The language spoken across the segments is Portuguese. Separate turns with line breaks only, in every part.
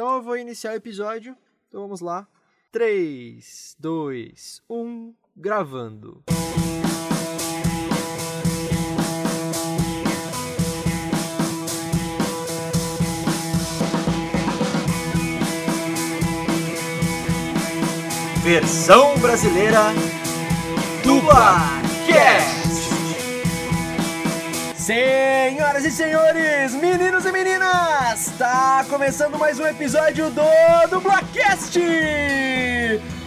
Então eu vou iniciar o episódio. Então vamos lá. 3, 2, 1, gravando. Versão brasileira do Blacast. Senhoras e senhores, meninos e meninas, está começando mais um episódio do Dublacast,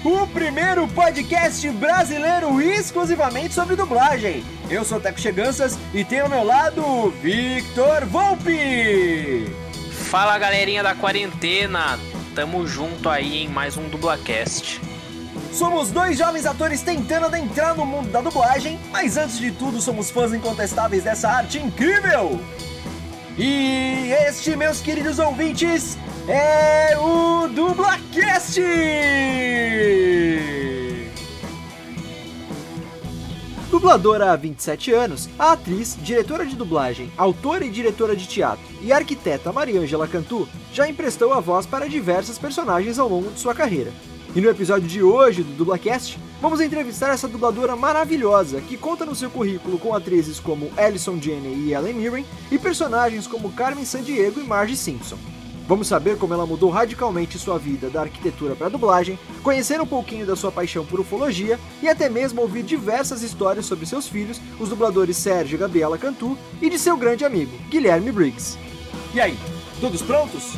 o primeiro podcast brasileiro exclusivamente sobre dublagem. Eu sou o Teco Cheganças e tenho ao meu lado Victor Volpe.
Fala galerinha da quarentena, tamo junto aí em mais um Dublacast.
Somos dois jovens atores tentando adentrar no mundo da dublagem, mas antes de tudo somos fãs incontestáveis dessa arte incrível. E este, meus queridos ouvintes, é o Dublacast! Dubladora há 27 anos, a atriz, diretora de dublagem, autora e diretora de teatro e arquiteta Mariângela Cantu já emprestou a voz para diversas personagens ao longo de sua carreira. E no episódio de hoje do Dublacast, vamos entrevistar essa dubladora maravilhosa que conta no seu currículo com atrizes como Alison Janney e Ellen Mirren e personagens como Carmen Sandiego e Marge Simpson. Vamos saber como ela mudou radicalmente sua vida da arquitetura para a dublagem, conhecer um pouquinho da sua paixão por ufologia e até mesmo ouvir diversas histórias sobre seus filhos, os dubladores Sérgio e Gabriela Cantu, e de seu grande amigo, Guilherme Briggs. E aí, todos prontos?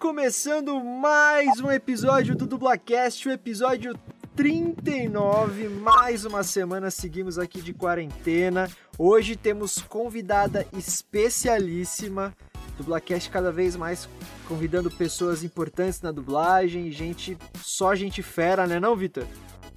Começando mais um episódio do Dublacast, o episódio 39. Mais uma semana seguimos aqui de quarentena. Hoje temos convidada especialíssima. Dublacast cada vez mais convidando pessoas importantes na dublagem, gente, só gente fera, né não, Vitor?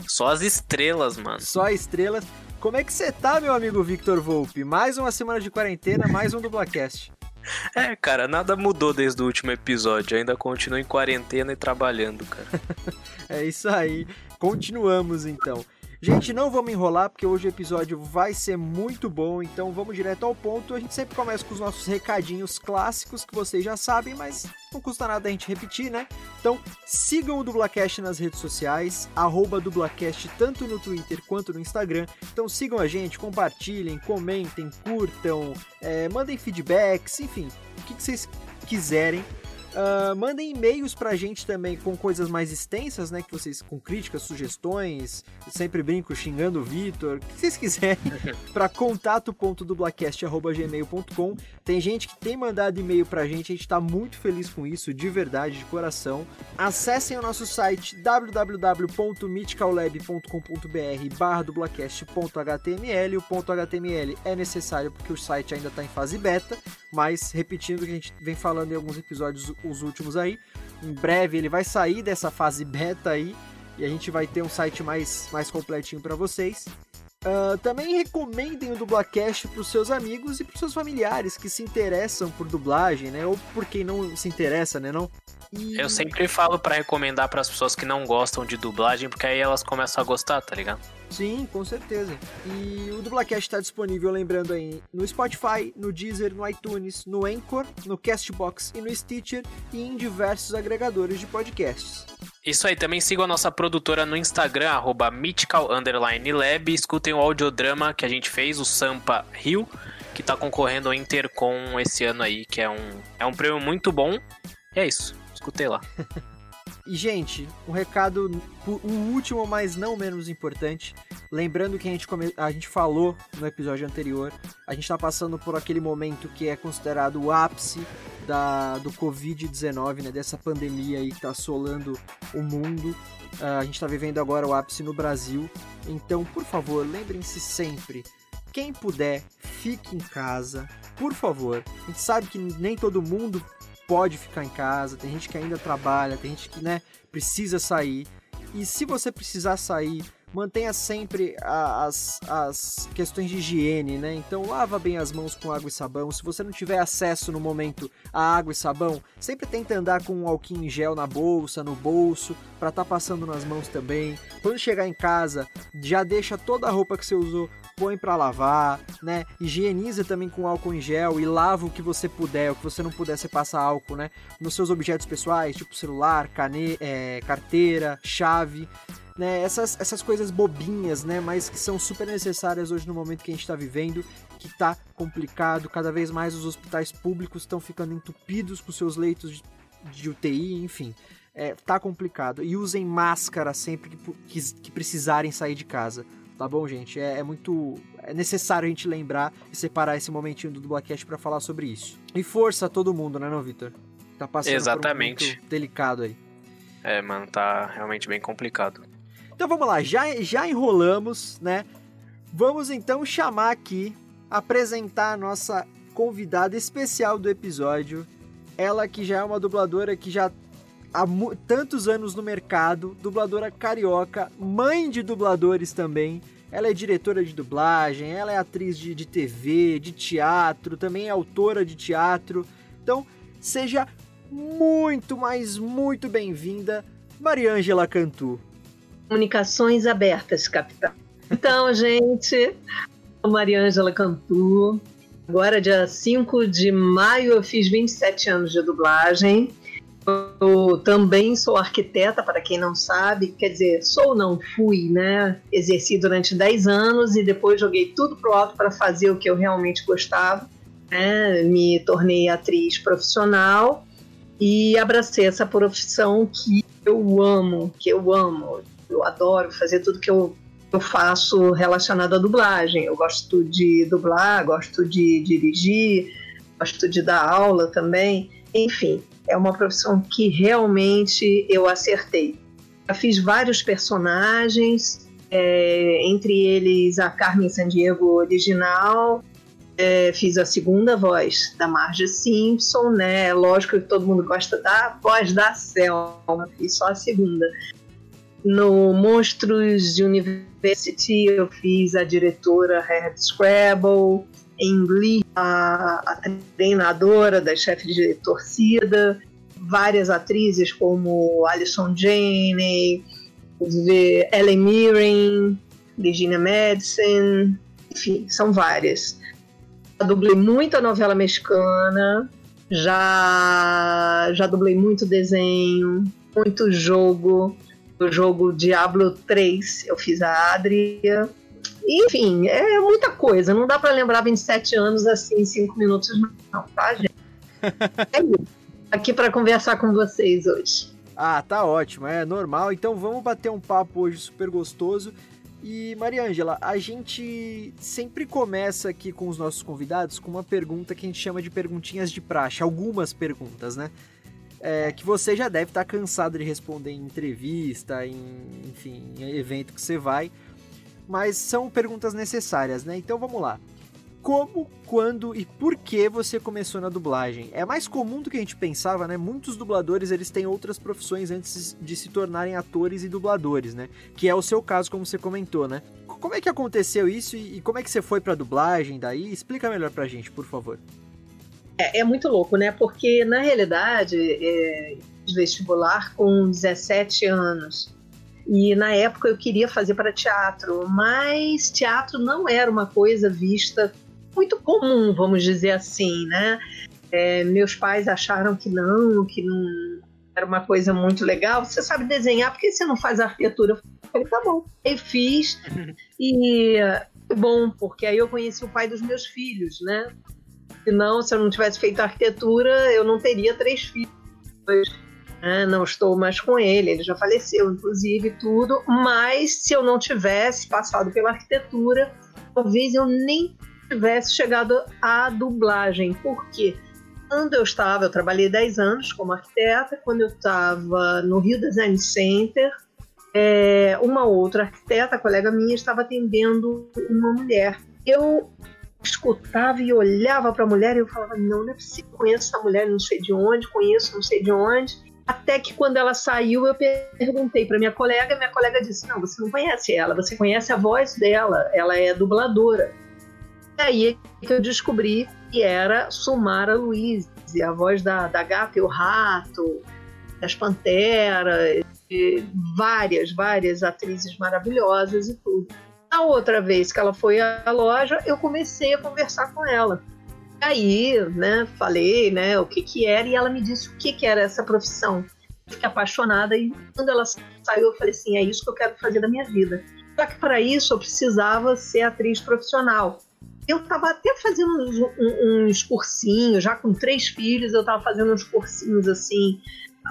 Só as estrelas, mano.
Só estrelas. Como é que você tá, meu amigo Victor Volpe? Mais uma semana de quarentena, mais um Dublacast.
É, cara, nada mudou desde o último episódio. Ainda continuo em quarentena e trabalhando, cara.
é isso aí. Continuamos então. Gente, não vamos enrolar porque hoje o episódio vai ser muito bom, então vamos direto ao ponto. A gente sempre começa com os nossos recadinhos clássicos que vocês já sabem, mas não custa nada a gente repetir, né? Então sigam o Dublacast nas redes sociais, Dublacast tanto no Twitter quanto no Instagram. Então sigam a gente, compartilhem, comentem, curtam, é, mandem feedbacks, enfim, o que, que vocês quiserem. Uh, mandem e-mails pra gente também com coisas mais extensas, né? Que vocês, com críticas, sugestões, sempre brinco xingando o Vitor, o que vocês quiserem, pra contato.dublacast.gmail.com. Tem gente que tem mandado e-mail pra gente, a gente tá muito feliz com isso, de verdade, de coração. Acessem o nosso site www.mythicallab.com.br barra dublacast.html. O ponto .html é necessário porque o site ainda tá em fase beta, mas repetindo o que a gente vem falando em alguns episódios os últimos aí. Em breve ele vai sair dessa fase beta aí e a gente vai ter um site mais, mais completinho para vocês. Uh, também recomendem o Dublacast para os seus amigos e para os seus familiares que se interessam por dublagem, né? Ou por quem não se interessa, né? Não?
E... Eu sempre falo para recomendar para as pessoas que não gostam de dublagem, porque aí elas começam a gostar, tá ligado?
Sim, com certeza. E o Dublacast está disponível, lembrando aí, no Spotify, no Deezer, no iTunes, no Anchor, no Castbox e no Stitcher e em diversos agregadores de podcasts.
Isso aí, também sigam a nossa produtora no Instagram, arroba mythical_lab, escutem o audiodrama que a gente fez, o Sampa Rio, que está concorrendo ao Intercom esse ano aí, que é um, é um prêmio muito bom. E é isso escutei lá.
E, gente, um recado, o último, mas não menos importante. Lembrando que a gente, come... a gente falou no episódio anterior, a gente está passando por aquele momento que é considerado o ápice da... do Covid-19, né? Dessa pandemia aí que está assolando o mundo. Uh, a gente está vivendo agora o ápice no Brasil. Então, por favor, lembrem-se sempre quem puder, fique em casa, por favor. A gente sabe que nem todo mundo pode ficar em casa, tem gente que ainda trabalha, tem gente que, né, precisa sair. E se você precisar sair, mantenha sempre as, as questões de higiene, né? Então lava bem as mãos com água e sabão. Se você não tiver acesso no momento a água e sabão, sempre tenta andar com um alquim em gel na bolsa, no bolso, para estar tá passando nas mãos também. Quando chegar em casa, já deixa toda a roupa que você usou põe para lavar, né? Higieniza também com álcool em gel e lava o que você puder, o que você não puder, você passa álcool, né? Nos seus objetos pessoais, tipo celular, cane é, carteira, chave né? Essas, essas coisas bobinhas, né? Mas que são super necessárias hoje no momento que a gente está vivendo, que está complicado. Cada vez mais os hospitais públicos estão ficando entupidos com seus leitos de, de UTI, enfim. É, tá complicado. E usem máscara sempre que, que, que precisarem sair de casa. Tá bom, gente? É, é, muito. É necessário a gente lembrar e separar esse momentinho do Dublacast para falar sobre isso. E força a todo mundo, né, não, Vitor? Tá passando
Exatamente.
por um momento delicado aí.
É, mano, tá realmente bem complicado.
Então vamos lá, já, já enrolamos, né? Vamos então chamar aqui, apresentar a nossa convidada especial do episódio. Ela que já é uma dubladora que já há tantos anos no mercado, dubladora carioca, mãe de dubladores também. Ela é diretora de dublagem, ela é atriz de, de TV, de teatro, também é autora de teatro. Então, seja muito, mas muito bem-vinda, Mariângela Cantu.
Comunicações abertas, capitão. Então, gente, Mariângela Cantu. Agora, dia 5 de maio, eu fiz 27 anos de dublagem. Eu também sou arquiteta, para quem não sabe, quer dizer, sou não fui, né? Exerci durante 10 anos e depois joguei tudo pro alto para fazer o que eu realmente gostava. Né? Me tornei atriz profissional e abracei essa profissão que eu amo, que eu amo eu adoro fazer tudo que eu, eu faço relacionado à dublagem. Eu gosto de dublar, gosto de dirigir, gosto de dar aula também. Enfim, é uma profissão que realmente eu acertei. Já fiz vários personagens, é, entre eles a Carmen Sandiego original, é, fiz a segunda voz da Marge Simpson, né? Lógico que todo mundo gosta da voz da Selma, fiz só a segunda. No Monstros University eu fiz a diretora Head Scrabble, em Glee a, a treinadora da chefe de torcida, várias atrizes como Alison Janney, Ellen Mirren, Virginia Madison, enfim, são várias. Já dublei muita novela mexicana, já, já dublei muito desenho, muito jogo, do jogo Diablo 3, eu fiz a Adria. Enfim, é muita coisa. Não dá para lembrar 27 anos assim em 5 minutos, não, tá, gente? É isso. Aqui para conversar com vocês hoje.
Ah, tá ótimo, é normal. Então vamos bater um papo hoje super gostoso. E Mariângela, a gente sempre começa aqui com os nossos convidados com uma pergunta que a gente chama de perguntinhas de praxe, algumas perguntas, né? é, que você já deve estar cansado de responder em entrevista, em, enfim, em evento que você vai, mas são perguntas necessárias, né? Então vamos lá. Como, quando e por que você começou na dublagem? É mais comum do que a gente pensava, né? Muitos dubladores eles têm outras profissões antes de se tornarem atores e dubladores, né? Que é o seu caso, como você comentou, né? Como é que aconteceu isso e como é que você foi para dublagem daí? Explica melhor pra gente, por favor.
É, é muito louco, né? Porque, na realidade, é, vestibular com 17 anos. E na época eu queria fazer para teatro, mas teatro não era uma coisa vista muito comum, vamos dizer assim, né? É, meus pais acharam que não, que não era uma coisa muito legal. Você sabe desenhar, por que você não faz arquitetura? Eu falei, tá bom. Eu fiz e bom, porque aí eu conheci o pai dos meus filhos, né? Senão, se eu não tivesse feito arquitetura, eu não teria três filhos. Ah, não estou mais com ele, ele já faleceu, inclusive, tudo. Mas se eu não tivesse passado pela arquitetura, talvez eu nem tivesse chegado à dublagem. Por quê? Quando eu estava, eu trabalhei 10 anos como arquiteta, quando eu estava no Rio Design Center, é, uma outra arquiteta, colega minha, estava atendendo uma mulher eu escutava e olhava para a mulher e eu falava: não, não é possível, conheço essa mulher, não sei de onde, conheço, não sei de onde. Até que quando ela saiu, eu perguntei para minha colega, minha colega disse: Não, você não conhece ela, você conhece a voz dela, ela é dubladora. E aí que eu descobri que era Sumara Luiz, a voz da, da gata e o rato, das panteras, várias, várias atrizes maravilhosas e tudo. A outra vez que ela foi à loja, eu comecei a conversar com ela aí, né, falei, né, o que que era e ela me disse o que que era essa profissão. fiquei apaixonada e quando ela saiu eu falei assim, é isso que eu quero fazer da minha vida. Só que para isso eu precisava ser atriz profissional. Eu estava até fazendo uns, uns cursinhos, já com três filhos, eu estava fazendo uns cursinhos assim,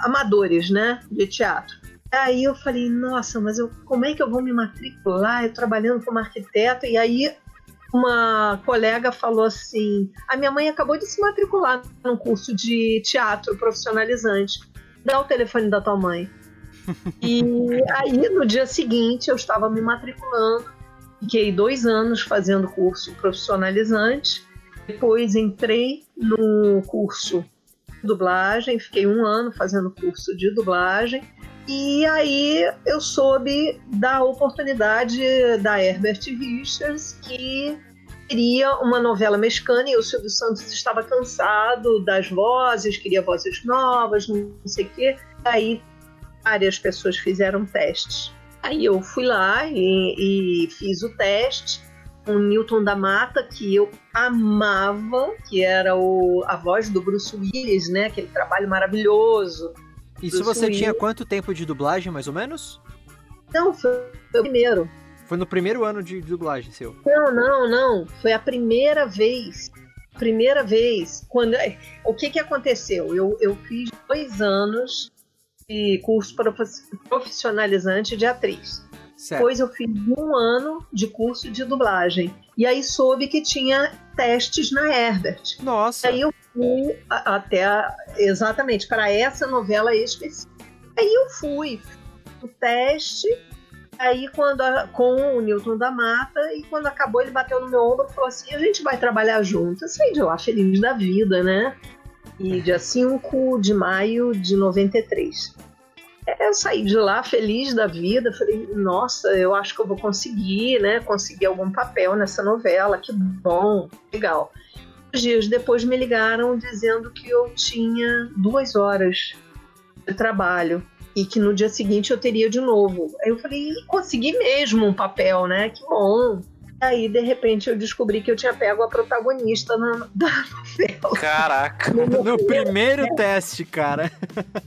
amadores, né, de teatro. Aí eu falei, nossa, mas eu, como é que eu vou me matricular? Eu trabalhando como arquiteto, e aí uma colega falou assim: a minha mãe acabou de se matricular num curso de teatro profissionalizante. Dá o telefone da tua mãe. e aí, no dia seguinte, eu estava me matriculando. Fiquei dois anos fazendo curso profissionalizante. Depois entrei no curso de dublagem. Fiquei um ano fazendo curso de dublagem. E aí eu soube da oportunidade da Herbert Richards, que queria uma novela mexicana e o Silvio Santos estava cansado das vozes, queria vozes novas, não sei o quê. Aí várias pessoas fizeram testes. Aí eu fui lá e, e fiz o teste com Newton da Mata, que eu amava, que era o, a voz do Bruce Willis, né? Aquele trabalho maravilhoso
isso você tinha quanto tempo de dublagem, mais ou menos?
Não, foi o primeiro.
Foi no primeiro ano de dublagem seu?
Não, não, não. Foi a primeira vez. Primeira vez. Quando, o que, que aconteceu? Eu, eu fiz dois anos de curso profissionalizante de atriz. Certo. Depois eu fiz um ano de curso de dublagem. E aí soube que tinha testes na Herbert.
Nossa.
Aí eu fui até exatamente para essa novela específica. Aí eu fui o teste, aí quando a, com o Newton da Mata e quando acabou ele bateu no meu ombro e falou assim: "A gente vai trabalhar junto". Eu saí de lá feliz da vida, né? E dia 5 de maio de 93. Eu saí de lá feliz da vida, falei, nossa, eu acho que eu vou conseguir, né? Conseguir algum papel nessa novela, que bom, legal dias depois me ligaram dizendo que eu tinha duas horas de trabalho e que no dia seguinte eu teria de novo. Aí eu falei, consegui mesmo um papel, né? Que bom. Aí, de repente, eu descobri que eu tinha pego a protagonista na, da novela.
Caraca! No, no primeiro é. teste, cara.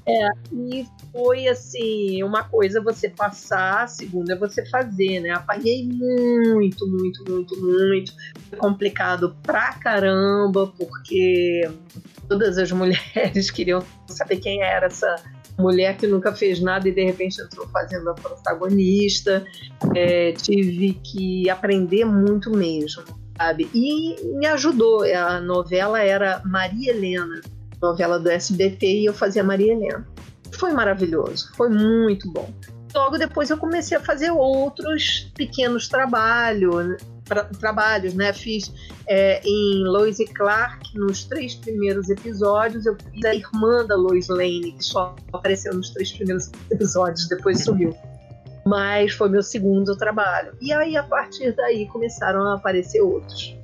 É, e foi assim, uma coisa você passar, a segunda é você fazer, né? Apaguei muito, muito, muito, muito. Foi complicado pra caramba, porque todas as mulheres queriam saber quem era essa mulher que nunca fez nada e de repente entrou fazendo a protagonista. É, tive que aprender muito mesmo, sabe? E me ajudou. A novela era Maria Helena, novela do SBT, e eu fazia Maria Helena. Foi maravilhoso, foi muito bom. Logo depois eu comecei a fazer outros pequenos trabalhos, tra trabalhos, né? Fiz é, em Lois e Clark, nos três primeiros episódios, eu fiz a irmã da Lois Lane, que só apareceu nos três primeiros episódios, depois sumiu. Mas foi meu segundo trabalho. E aí, a partir daí, começaram a aparecer outros.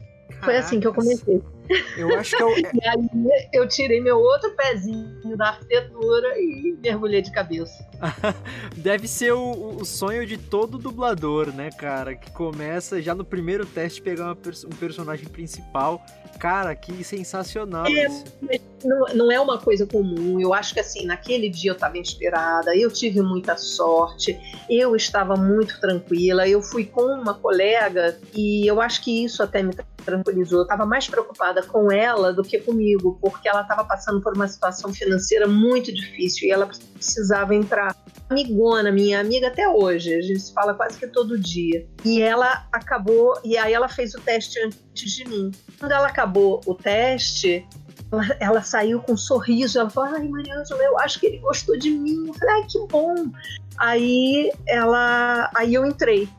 Foi assim que eu comecei.
Eu acho que eu...
e aí eu tirei meu outro pezinho da arquitetura e mergulhei de cabeça.
Deve ser o, o, sonho de todo dublador, né, cara? Que começa já no primeiro teste pegar um personagem principal. Cara, que sensacional é, isso.
Não, não, é uma coisa comum. Eu acho que assim, naquele dia eu estava inspirada, eu tive muita sorte, eu estava muito tranquila. Eu fui com uma colega e eu acho que isso até me tranquilizou. Eu estava mais preocupada com ela do que comigo, porque ela estava passando por uma situação financeira muito difícil e ela precisava entrar. Amigona, minha amiga até hoje, a gente se fala quase que todo dia. E ela acabou, e aí ela fez o teste antes de mim. Quando ela acabou o teste, ela, ela, saiu com um sorriso. Ela falou: Ai, Mariângela, eu acho que ele gostou de mim. Eu falei: Ai, que bom. Aí ela, aí eu entrei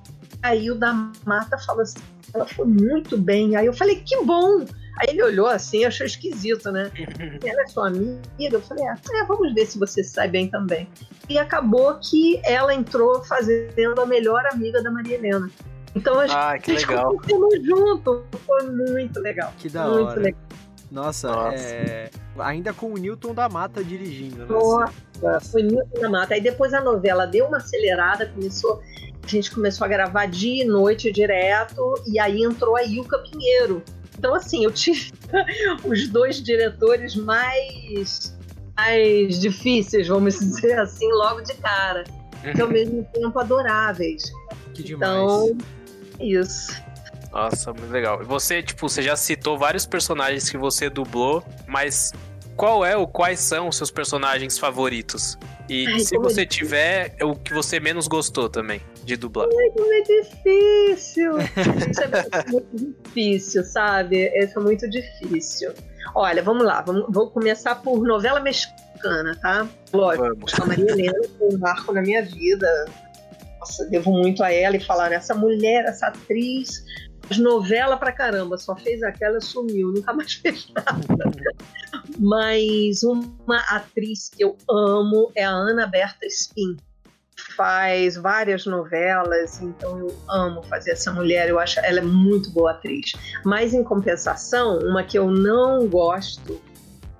Aí o da Mata falou assim: ela foi muito bem. Aí eu falei: que bom! Aí ele olhou assim, achou esquisito, né? ela é sua amiga? Eu falei, ah, é, vamos ver se você sai bem também. E acabou que ela entrou fazendo a melhor amiga da Maria Helena. Então a
ah, que
gente
legal.
junto. Foi muito legal.
Que da
muito
hora.
Legal.
Nossa,
Nossa.
É... ainda com o Newton da Mata dirigindo, né?
Nossa, foi Newton da Mata. Aí depois a novela deu uma acelerada, começou, a gente começou a gravar dia e noite direto, e aí entrou a Ilka Pinheiro. Então, assim, eu tive os dois diretores mais, mais difíceis, vamos dizer assim, logo de cara. Que ao mesmo tempo adoráveis.
Que demais.
Então, isso.
Nossa, muito legal. E Você, tipo, você já citou vários personagens que você dublou, mas qual é ou quais são os seus personagens favoritos? E
Ai,
se
como
você
é
tiver, o que você menos gostou também de dublar?
Como é difícil. Isso é muito difícil, sabe? Isso é muito difícil. Olha, vamos lá. Vamos, vou começar por novela mexicana, tá? Lógico.
Vamos.
A Maria Helena foi um marco na minha vida. Nossa, devo muito a ela e falar, essa mulher, essa atriz, novela pra caramba, só fez aquela e sumiu, nunca mais fez nada. Mas uma atriz que eu amo é a Ana Berta Spin. Faz várias novelas, então eu amo fazer essa mulher, eu acho ela é muito boa atriz. Mas em compensação, uma que eu não gosto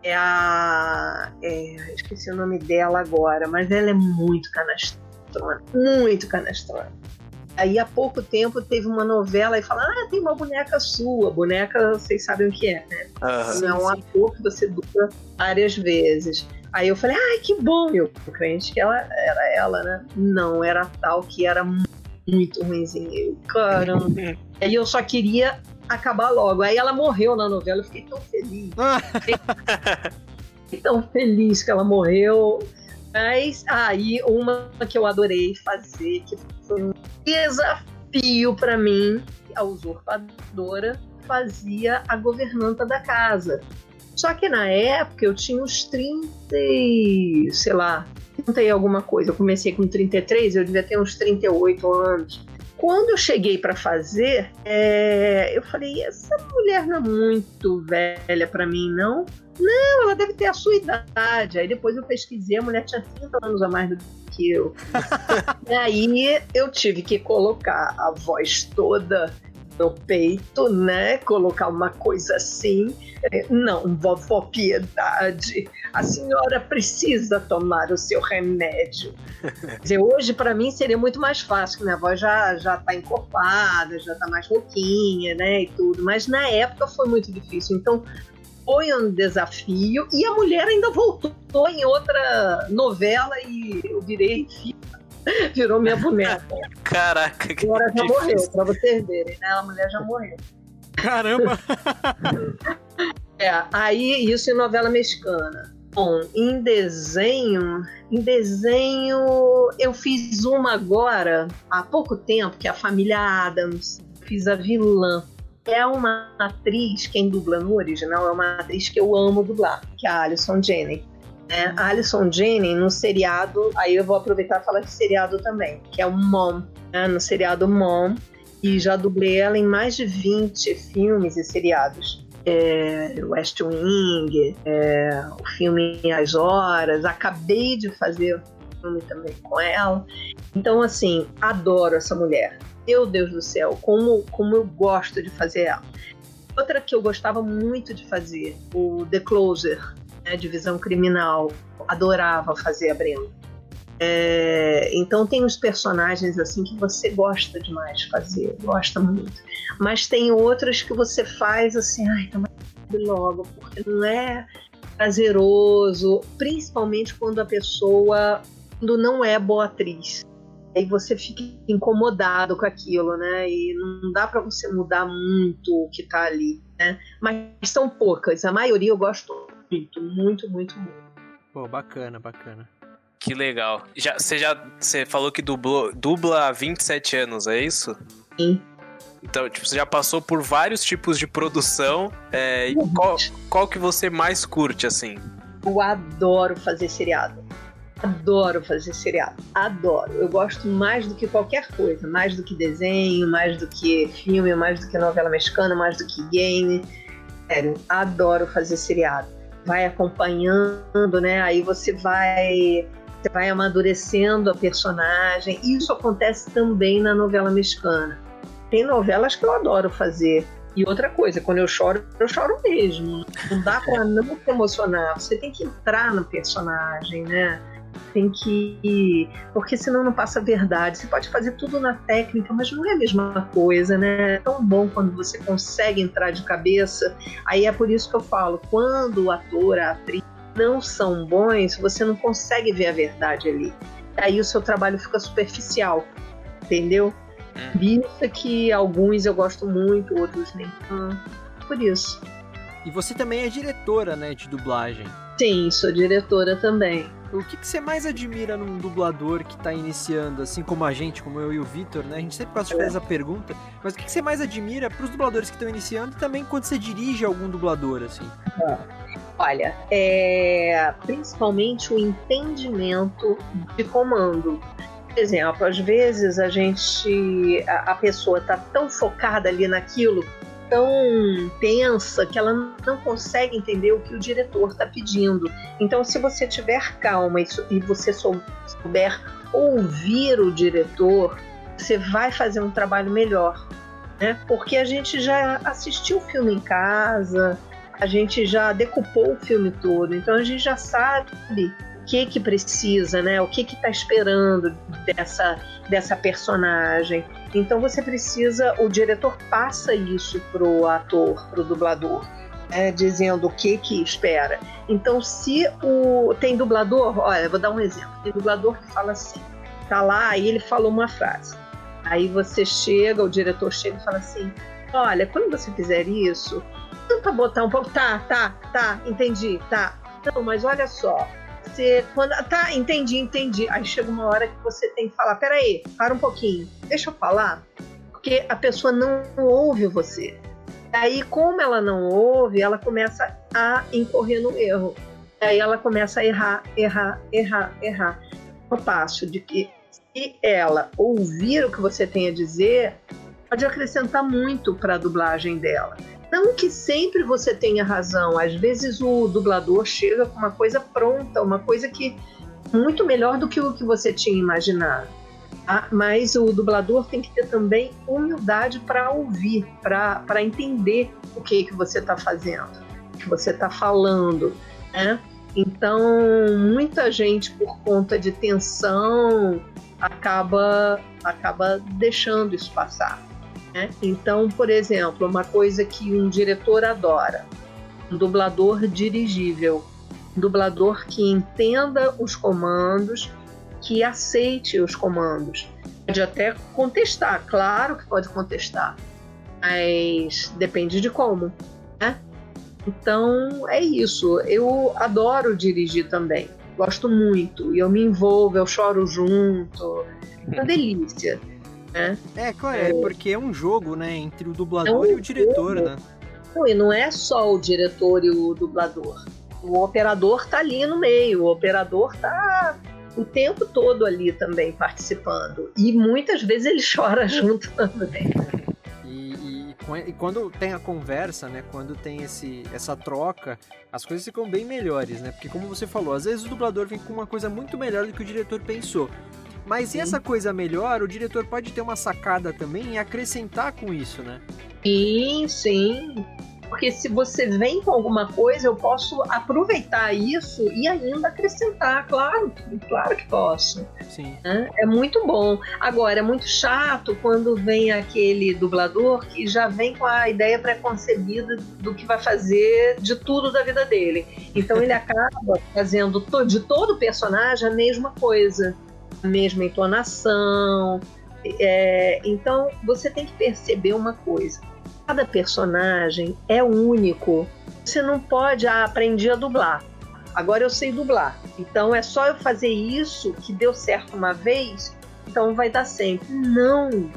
é a. É, esqueci o nome dela agora, mas ela é muito canastrona. Muito canastrona. Aí há pouco tempo teve uma novela e falaram: Ah, tem uma boneca sua. Boneca, vocês sabem o que é, né?
Aham.
Não é um ator que você dubla várias vezes. Aí eu falei, ai, que bom, eu crente que ela era ela, né? Não, era tal que era muito ruimzinha. Eu, caramba. Aí eu só queria acabar logo. Aí ela morreu na novela, eu fiquei tão feliz. Fiquei tão feliz que ela morreu. Mas aí uma que eu adorei fazer, que foi um desafio para mim, a usurpadora fazia a governanta da casa. Só que na época eu tinha uns 30, e, sei lá, 30 e alguma coisa. Eu comecei com 33, eu devia ter uns 38 anos. Quando eu cheguei para fazer, é, eu falei: essa mulher não é muito velha para mim, não? Não, ela deve ter a sua idade. Aí depois eu pesquisei, a mulher tinha 30 anos a mais do que eu. e aí eu tive que colocar a voz toda no peito, né? Colocar uma coisa assim. É, Não, vovó Piedade, a senhora precisa tomar o seu remédio. Quer dizer, hoje para mim seria muito mais fácil, que minha voz já já tá encorpada, já tá mais rouquinha, né, e tudo. Mas na época foi muito difícil. Então foi um desafio e a mulher ainda voltou em outra novela e eu virei virou minha boneca.
Caraca, que
Agora já morreu, pra vocês verem, né? A mulher já morreu.
Caramba!
É, aí isso em novela mexicana. Bom, em desenho, em desenho eu fiz uma agora há pouco tempo que é a família Adams. Fiz a vilã. É uma atriz, quem dubla no original é uma atriz que eu amo dublar, que é a Alison Janney. né? A Alison Janney no seriado, aí eu vou aproveitar e falar de seriado também, que é o Mom, né? no seriado Mom, e já dublei ela em mais de 20 filmes e seriados é, West Wing, é, o filme As Horas, acabei de fazer filme também com ela. Então, assim, adoro essa mulher. Meu Deus do céu, como, como eu gosto de fazer ela. Outra que eu gostava muito de fazer, o The Closer, né, Divisão Criminal. Adorava fazer a Brenda. É, então tem uns personagens assim que você gosta demais de fazer, gosta muito. Mas tem outros que você faz assim, ai, tá logo, porque não é prazeroso, principalmente quando a pessoa quando não é boa atriz. Aí você fica incomodado com aquilo, né? E não dá para você mudar muito o que tá ali, né? Mas são poucas, a maioria eu gosto muito, muito, muito, muito.
Pô, bacana, bacana.
Que legal. Já, você já você falou que dublou, dubla há 27 anos, é isso?
Sim.
Então, tipo, você já passou por vários tipos de produção. é, e qual, qual que você mais curte, assim?
Eu adoro fazer seriado. Adoro fazer seriado, adoro. Eu gosto mais do que qualquer coisa, mais do que desenho, mais do que filme, mais do que novela mexicana, mais do que game. Sério, adoro fazer seriado. Vai acompanhando, né? Aí você vai você vai amadurecendo a personagem. Isso acontece também na novela mexicana. Tem novelas que eu adoro fazer. E outra coisa, quando eu choro, eu choro mesmo. Não dá para não se emocionar. Você tem que entrar no personagem, né? Tem que. Porque senão não passa a verdade. Você pode fazer tudo na técnica, mas não é a mesma coisa, né? É tão bom quando você consegue entrar de cabeça. Aí é por isso que eu falo: quando o ator, a atriz não são bons, você não consegue ver a verdade ali. Aí o seu trabalho fica superficial, entendeu? Isso é que alguns eu gosto muito, outros nem tanto. Por isso.
E você também é diretora, né, de dublagem?
Sim, sou diretora também.
O que, que você mais admira num dublador que está iniciando, assim como a gente, como eu e o Vitor, né? A gente sempre gosta de fazer essa pergunta, mas o que, que você mais admira para os dubladores que estão iniciando e também quando você dirige algum dublador, assim?
Olha, é, principalmente o entendimento de comando. Por exemplo, às vezes a gente, a, a pessoa está tão focada ali naquilo tão tensa que ela não consegue entender o que o diretor está pedindo. Então, se você tiver calma e, e você souber ouvir o diretor, você vai fazer um trabalho melhor. Né? Porque a gente já assistiu o filme em casa, a gente já decupou o filme todo, então a gente já sabe o que que precisa, né? O que que está esperando dessa dessa personagem. Então você precisa, o diretor passa isso pro ator, pro dublador. É, dizendo o que que espera. Então, se o tem dublador, olha, vou dar um exemplo. Tem dublador que fala assim, tá lá e ele falou uma frase. Aí você chega, o diretor chega e fala assim: Olha, quando você fizer isso, tenta botar um pouco. Tá, tá, tá, entendi, tá. Não, mas olha só, você quando tá entendi entendi. Aí chega uma hora que você tem que falar peraí para um pouquinho deixa eu falar porque a pessoa não ouve você. Aí como ela não ouve ela começa a incorrer no erro. Aí ela começa a errar errar errar errar. O passo de que se ela ouvir o que você tem a dizer pode acrescentar muito para a dublagem dela não que sempre você tenha razão, às vezes o dublador chega com uma coisa pronta, uma coisa que muito melhor do que o que você tinha imaginado. Tá? Mas o dublador tem que ter também humildade para ouvir, para entender o que, que você está fazendo, o que você está falando. Né? Então, muita gente, por conta de tensão, acaba, acaba deixando isso passar. Né? Então, por exemplo, uma coisa que um diretor adora, um dublador dirigível, um dublador que entenda os comandos, que aceite os comandos. Pode até contestar, claro que pode contestar, mas depende de como, né? Então é isso. Eu adoro dirigir também, gosto muito e eu me envolvo, eu choro junto, é uma delícia. Né?
É, claro, é, porque é um jogo, né, entre o dublador e o diretor, jogo. né?
Não, e não é só o diretor e o dublador. O operador tá ali no meio, o operador tá o tempo todo ali também participando. E muitas vezes ele chora junto também.
E, e, e, quando tem a conversa, né? Quando tem esse, essa troca, as coisas ficam bem melhores, né? Porque como você falou, às vezes o dublador vem com uma coisa muito melhor do que o diretor pensou. Mas sim. e essa coisa melhor, o diretor pode ter uma sacada também e acrescentar com isso, né?
Sim, sim. Porque se você vem com alguma coisa, eu posso aproveitar isso e ainda acrescentar, claro, claro que posso.
Sim.
É muito bom. Agora, é muito chato quando vem aquele dublador que já vem com a ideia preconcebida do que vai fazer de tudo da vida dele. Então ele acaba fazendo de todo personagem a mesma coisa a mesma entonação. É, então você tem que perceber uma coisa: cada personagem é único. Você não pode ah, aprender a dublar. Agora eu sei dublar. Então é só eu fazer isso que deu certo uma vez, então vai dar sempre. Não!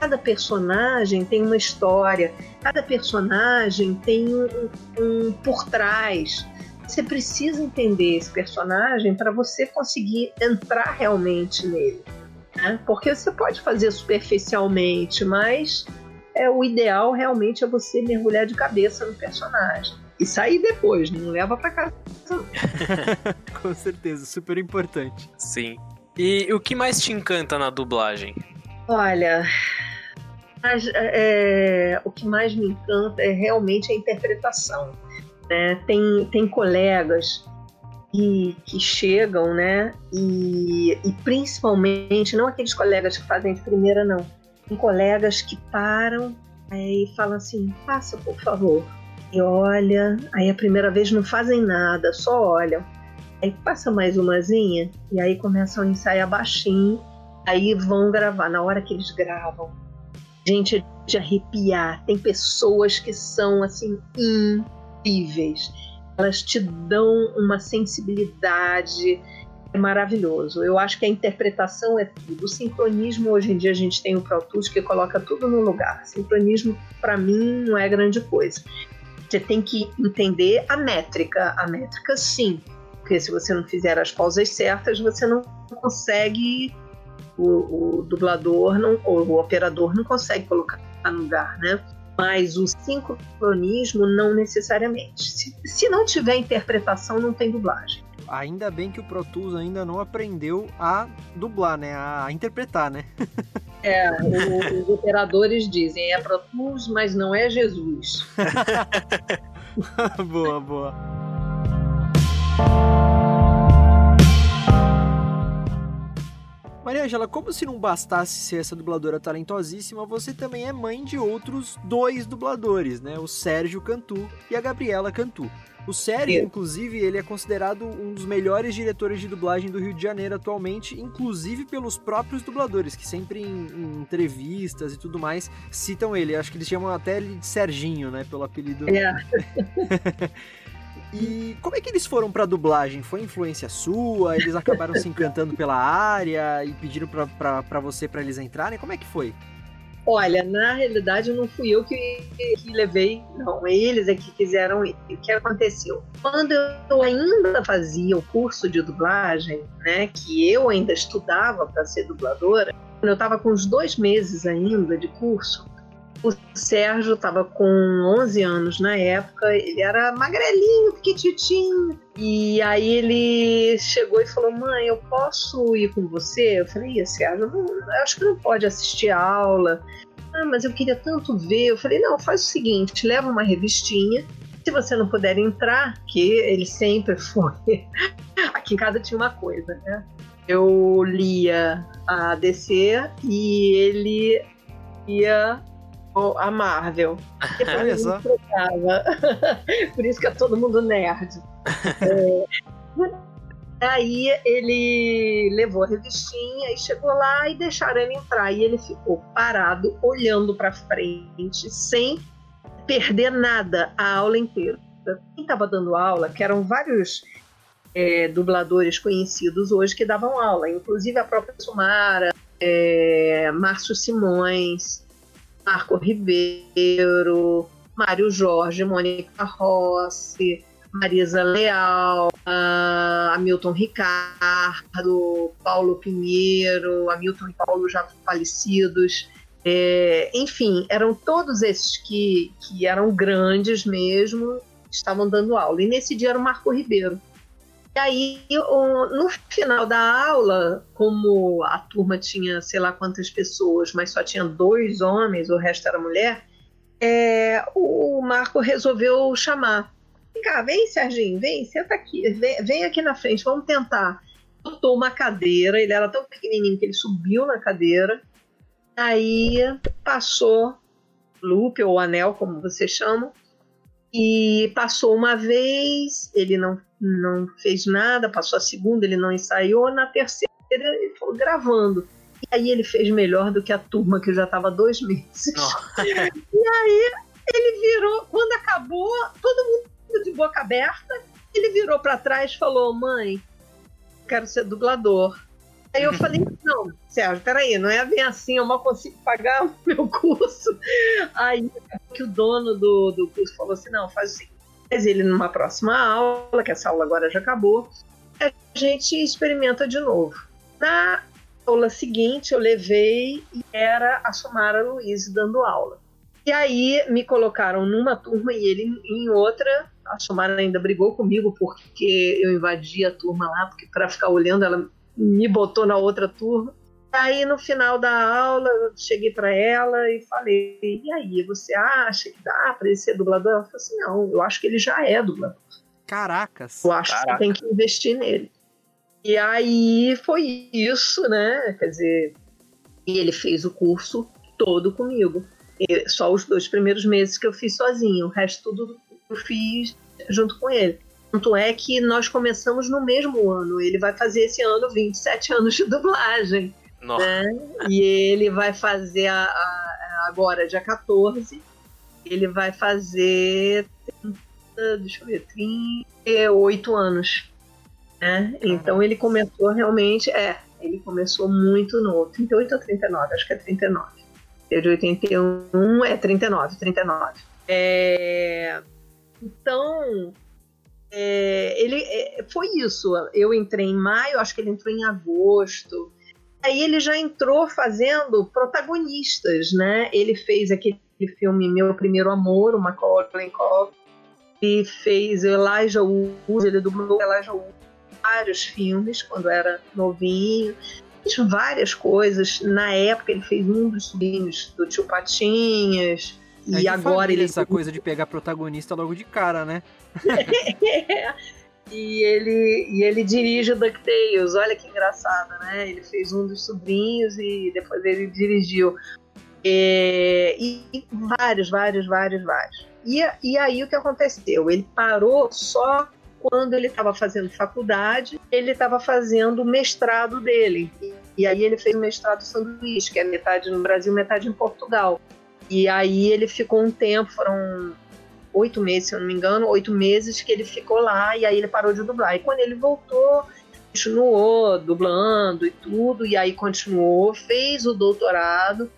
Cada personagem tem uma história, cada personagem tem um, um por trás você precisa entender esse personagem para você conseguir entrar realmente nele. Né? Porque você pode fazer superficialmente, mas é, o ideal realmente é você mergulhar de cabeça no personagem. E sair depois, não leva para casa.
Com certeza, super importante.
Sim. E o que mais te encanta na dublagem?
Olha, mas, é, o que mais me encanta é realmente a interpretação. Né? Tem, tem colegas que, que chegam, né? E, e principalmente, não aqueles colegas que fazem de primeira, não. Tem colegas que param aí e falam assim: passa, por favor. E olha, aí a primeira vez não fazem nada, só olham. Aí passa mais umazinha e aí começam a ensaiar baixinho. Aí vão gravar. Na hora que eles gravam, gente, de arrepiar. Tem pessoas que são assim. Elas te dão uma sensibilidade é maravilhoso. Eu acho que a interpretação é tudo. O sincronismo, hoje em dia, a gente tem o Pro Tools que coloca tudo no lugar. Sincronismo, para mim, não é grande coisa. Você tem que entender a métrica. A métrica, sim. Porque se você não fizer as pausas certas, você não consegue. O, o dublador não, ou o operador não consegue colocar no lugar, né? Mas o sincronismo não necessariamente. Se, se não tiver interpretação, não tem dublagem.
Ainda bem que o Pro Tools ainda não aprendeu a dublar, né? A interpretar, né?
É, os operadores dizem é Pro Tools, mas não é Jesus.
boa, boa. Maria Angela, como se não bastasse ser essa dubladora talentosíssima, você também é mãe de outros dois dubladores, né? O Sérgio Cantu e a Gabriela Cantu. O Sérgio, inclusive, ele é considerado um dos melhores diretores de dublagem do Rio de Janeiro atualmente, inclusive pelos próprios dubladores, que sempre em, em entrevistas e tudo mais citam ele. Acho que eles chamam até ele de Serginho, né? Pelo apelido.
É.
E como é que eles foram pra dublagem? Foi influência sua? Eles acabaram se encantando pela área e pediram pra, pra, pra você para eles entrarem? Como é que foi?
Olha, na realidade não fui eu que, que levei, não, eles é que fizeram isso. O que aconteceu? Quando eu ainda fazia o curso de dublagem, né, que eu ainda estudava para ser dubladora, eu estava com uns dois meses ainda de curso, o Sérgio estava com 11 anos na época, ele era magrelinho, pequititinho. E aí ele chegou e falou: Mãe, eu posso ir com você? Eu falei: Sérgio, não, acho que não pode assistir a aula. Ah, mas eu queria tanto ver. Eu falei: Não, faz o seguinte, leva uma revistinha. Se você não puder entrar, que ele sempre foi. Aqui em casa tinha uma coisa, né? Eu lia a DC e ele ia a Marvel.
Olha só.
Por isso que é todo mundo nerd. é. Aí ele levou a revistinha e chegou lá e deixaram ele entrar. E ele ficou parado, olhando para frente, sem perder nada a aula inteira. Quem estava dando aula, que eram vários é, dubladores conhecidos hoje que davam aula, inclusive a própria Sumara, é, Márcio Simões, Marco Ribeiro, Mário Jorge, Mônica Rossi, Marisa Leal, uh, Hamilton Ricardo, Paulo Pinheiro, Hamilton e Paulo já falecidos. É, enfim, eram todos esses que, que eram grandes mesmo, estavam dando aula. E nesse dia era o Marco Ribeiro. E aí, no final da aula, como a turma tinha sei lá quantas pessoas, mas só tinha dois homens, o resto era mulher, é, o Marco resolveu chamar. Vem cá, vem, Serginho, vem, senta aqui, vem, vem aqui na frente, vamos tentar. Botou uma cadeira, ele era tão pequenininho que ele subiu na cadeira, aí passou loop ou anel, como vocês chamam, e passou uma vez, ele não, não fez nada, passou a segunda, ele não ensaiou, na terceira ele foi gravando. E aí ele fez melhor do que a turma que já estava dois meses. e aí ele virou, quando acabou, todo mundo de boca aberta, ele virou para trás e falou: Mãe, quero ser dublador. Aí eu falei, não, Sérgio, peraí, não é bem assim, eu mal consigo pagar o meu curso. Aí que o dono do, do curso falou assim, não, faz o seguinte, ele numa próxima aula, que essa aula agora já acabou, a gente experimenta de novo. Na aula seguinte, eu levei e era a Sumara Luiz dando aula. E aí me colocaram numa turma e ele em outra. A Sumara ainda brigou comigo porque eu invadi a turma lá, porque para ficar olhando ela me botou na outra turma. Aí no final da aula eu cheguei para ela e falei: "E aí, você acha que dá para ele ser dublador?" Ela falou assim: "Não, eu acho que ele já é dublador."
Caracas.
Eu acho
Caraca.
que tem que investir nele. E aí foi isso, né? Quer dizer, e ele fez o curso todo comigo. E só os dois primeiros meses que eu fiz sozinho, o resto tudo eu fiz junto com ele. Tanto é que nós começamos no mesmo ano. Ele vai fazer esse ano 27 anos de dublagem.
Nossa.
Né? E ele vai fazer a, a- agora, dia 14, ele vai fazer 30, deixa eu ver, 38 anos. Né? Então ele começou realmente, é, ele começou muito novo, 38 ou 39, acho que é 39. Eu de 81, é 39, 39. É, então, é, ele é, foi isso. Eu entrei em maio, acho que ele entrou em agosto. Aí ele já entrou fazendo protagonistas, né? Ele fez aquele filme Meu Primeiro Amor, o Macaulay Culkin, e fez Elijah Wood, ele dublou Elijah Wood vários filmes quando era novinho. Fez várias coisas. Na época ele fez um dos sobrinhos do Tio Patinhas.
É
E agora ele
essa coisa de pegar protagonista logo de cara, né?
e ele e ele dirige o DuckTales. Olha que engraçado, né? Ele fez um dos sobrinhos e depois ele dirigiu. É, e, e vários, vários, vários, vários. E, e aí o que aconteceu? Ele parou só quando ele estava fazendo faculdade, ele estava fazendo o mestrado dele. E, e aí ele fez o mestrado sanduíche, que é metade no Brasil, metade em Portugal. E aí ele ficou um tempo, foram oito meses, se eu não me engano, oito meses que ele ficou lá e aí ele parou de dublar. E quando ele voltou, continuou dublando e tudo, e aí continuou, fez o doutorado.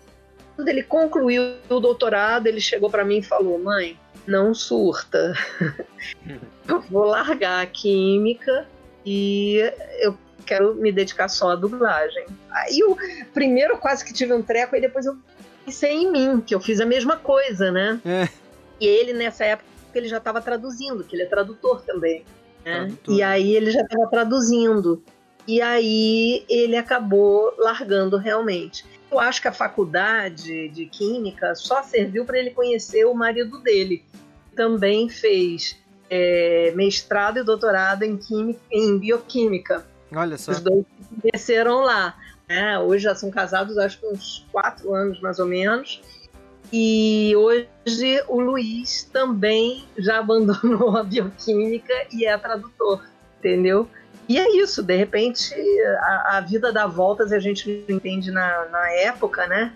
Quando ele concluiu o doutorado, ele chegou para mim e falou: Mãe, não surta. eu vou largar a química e eu quero me dedicar só à dublagem. Aí eu primeiro quase que tive um treco, e depois eu pensei em mim, que eu fiz a mesma coisa, né?
É.
E ele, nessa época, ele já estava traduzindo, que ele é tradutor também. Né?
Tradutor.
E aí ele já estava traduzindo. E aí ele acabou largando realmente. Eu acho que a faculdade de química só serviu para ele conhecer o marido dele. Também fez é, mestrado e doutorado em, química, em bioquímica.
Olha só.
Os dois se conheceram lá. Né? Hoje já são casados, acho que uns quatro anos mais ou menos. E hoje o Luiz também já abandonou a bioquímica e é tradutor, entendeu? E é isso, de repente a, a vida dá voltas e a gente não entende na, na época, né?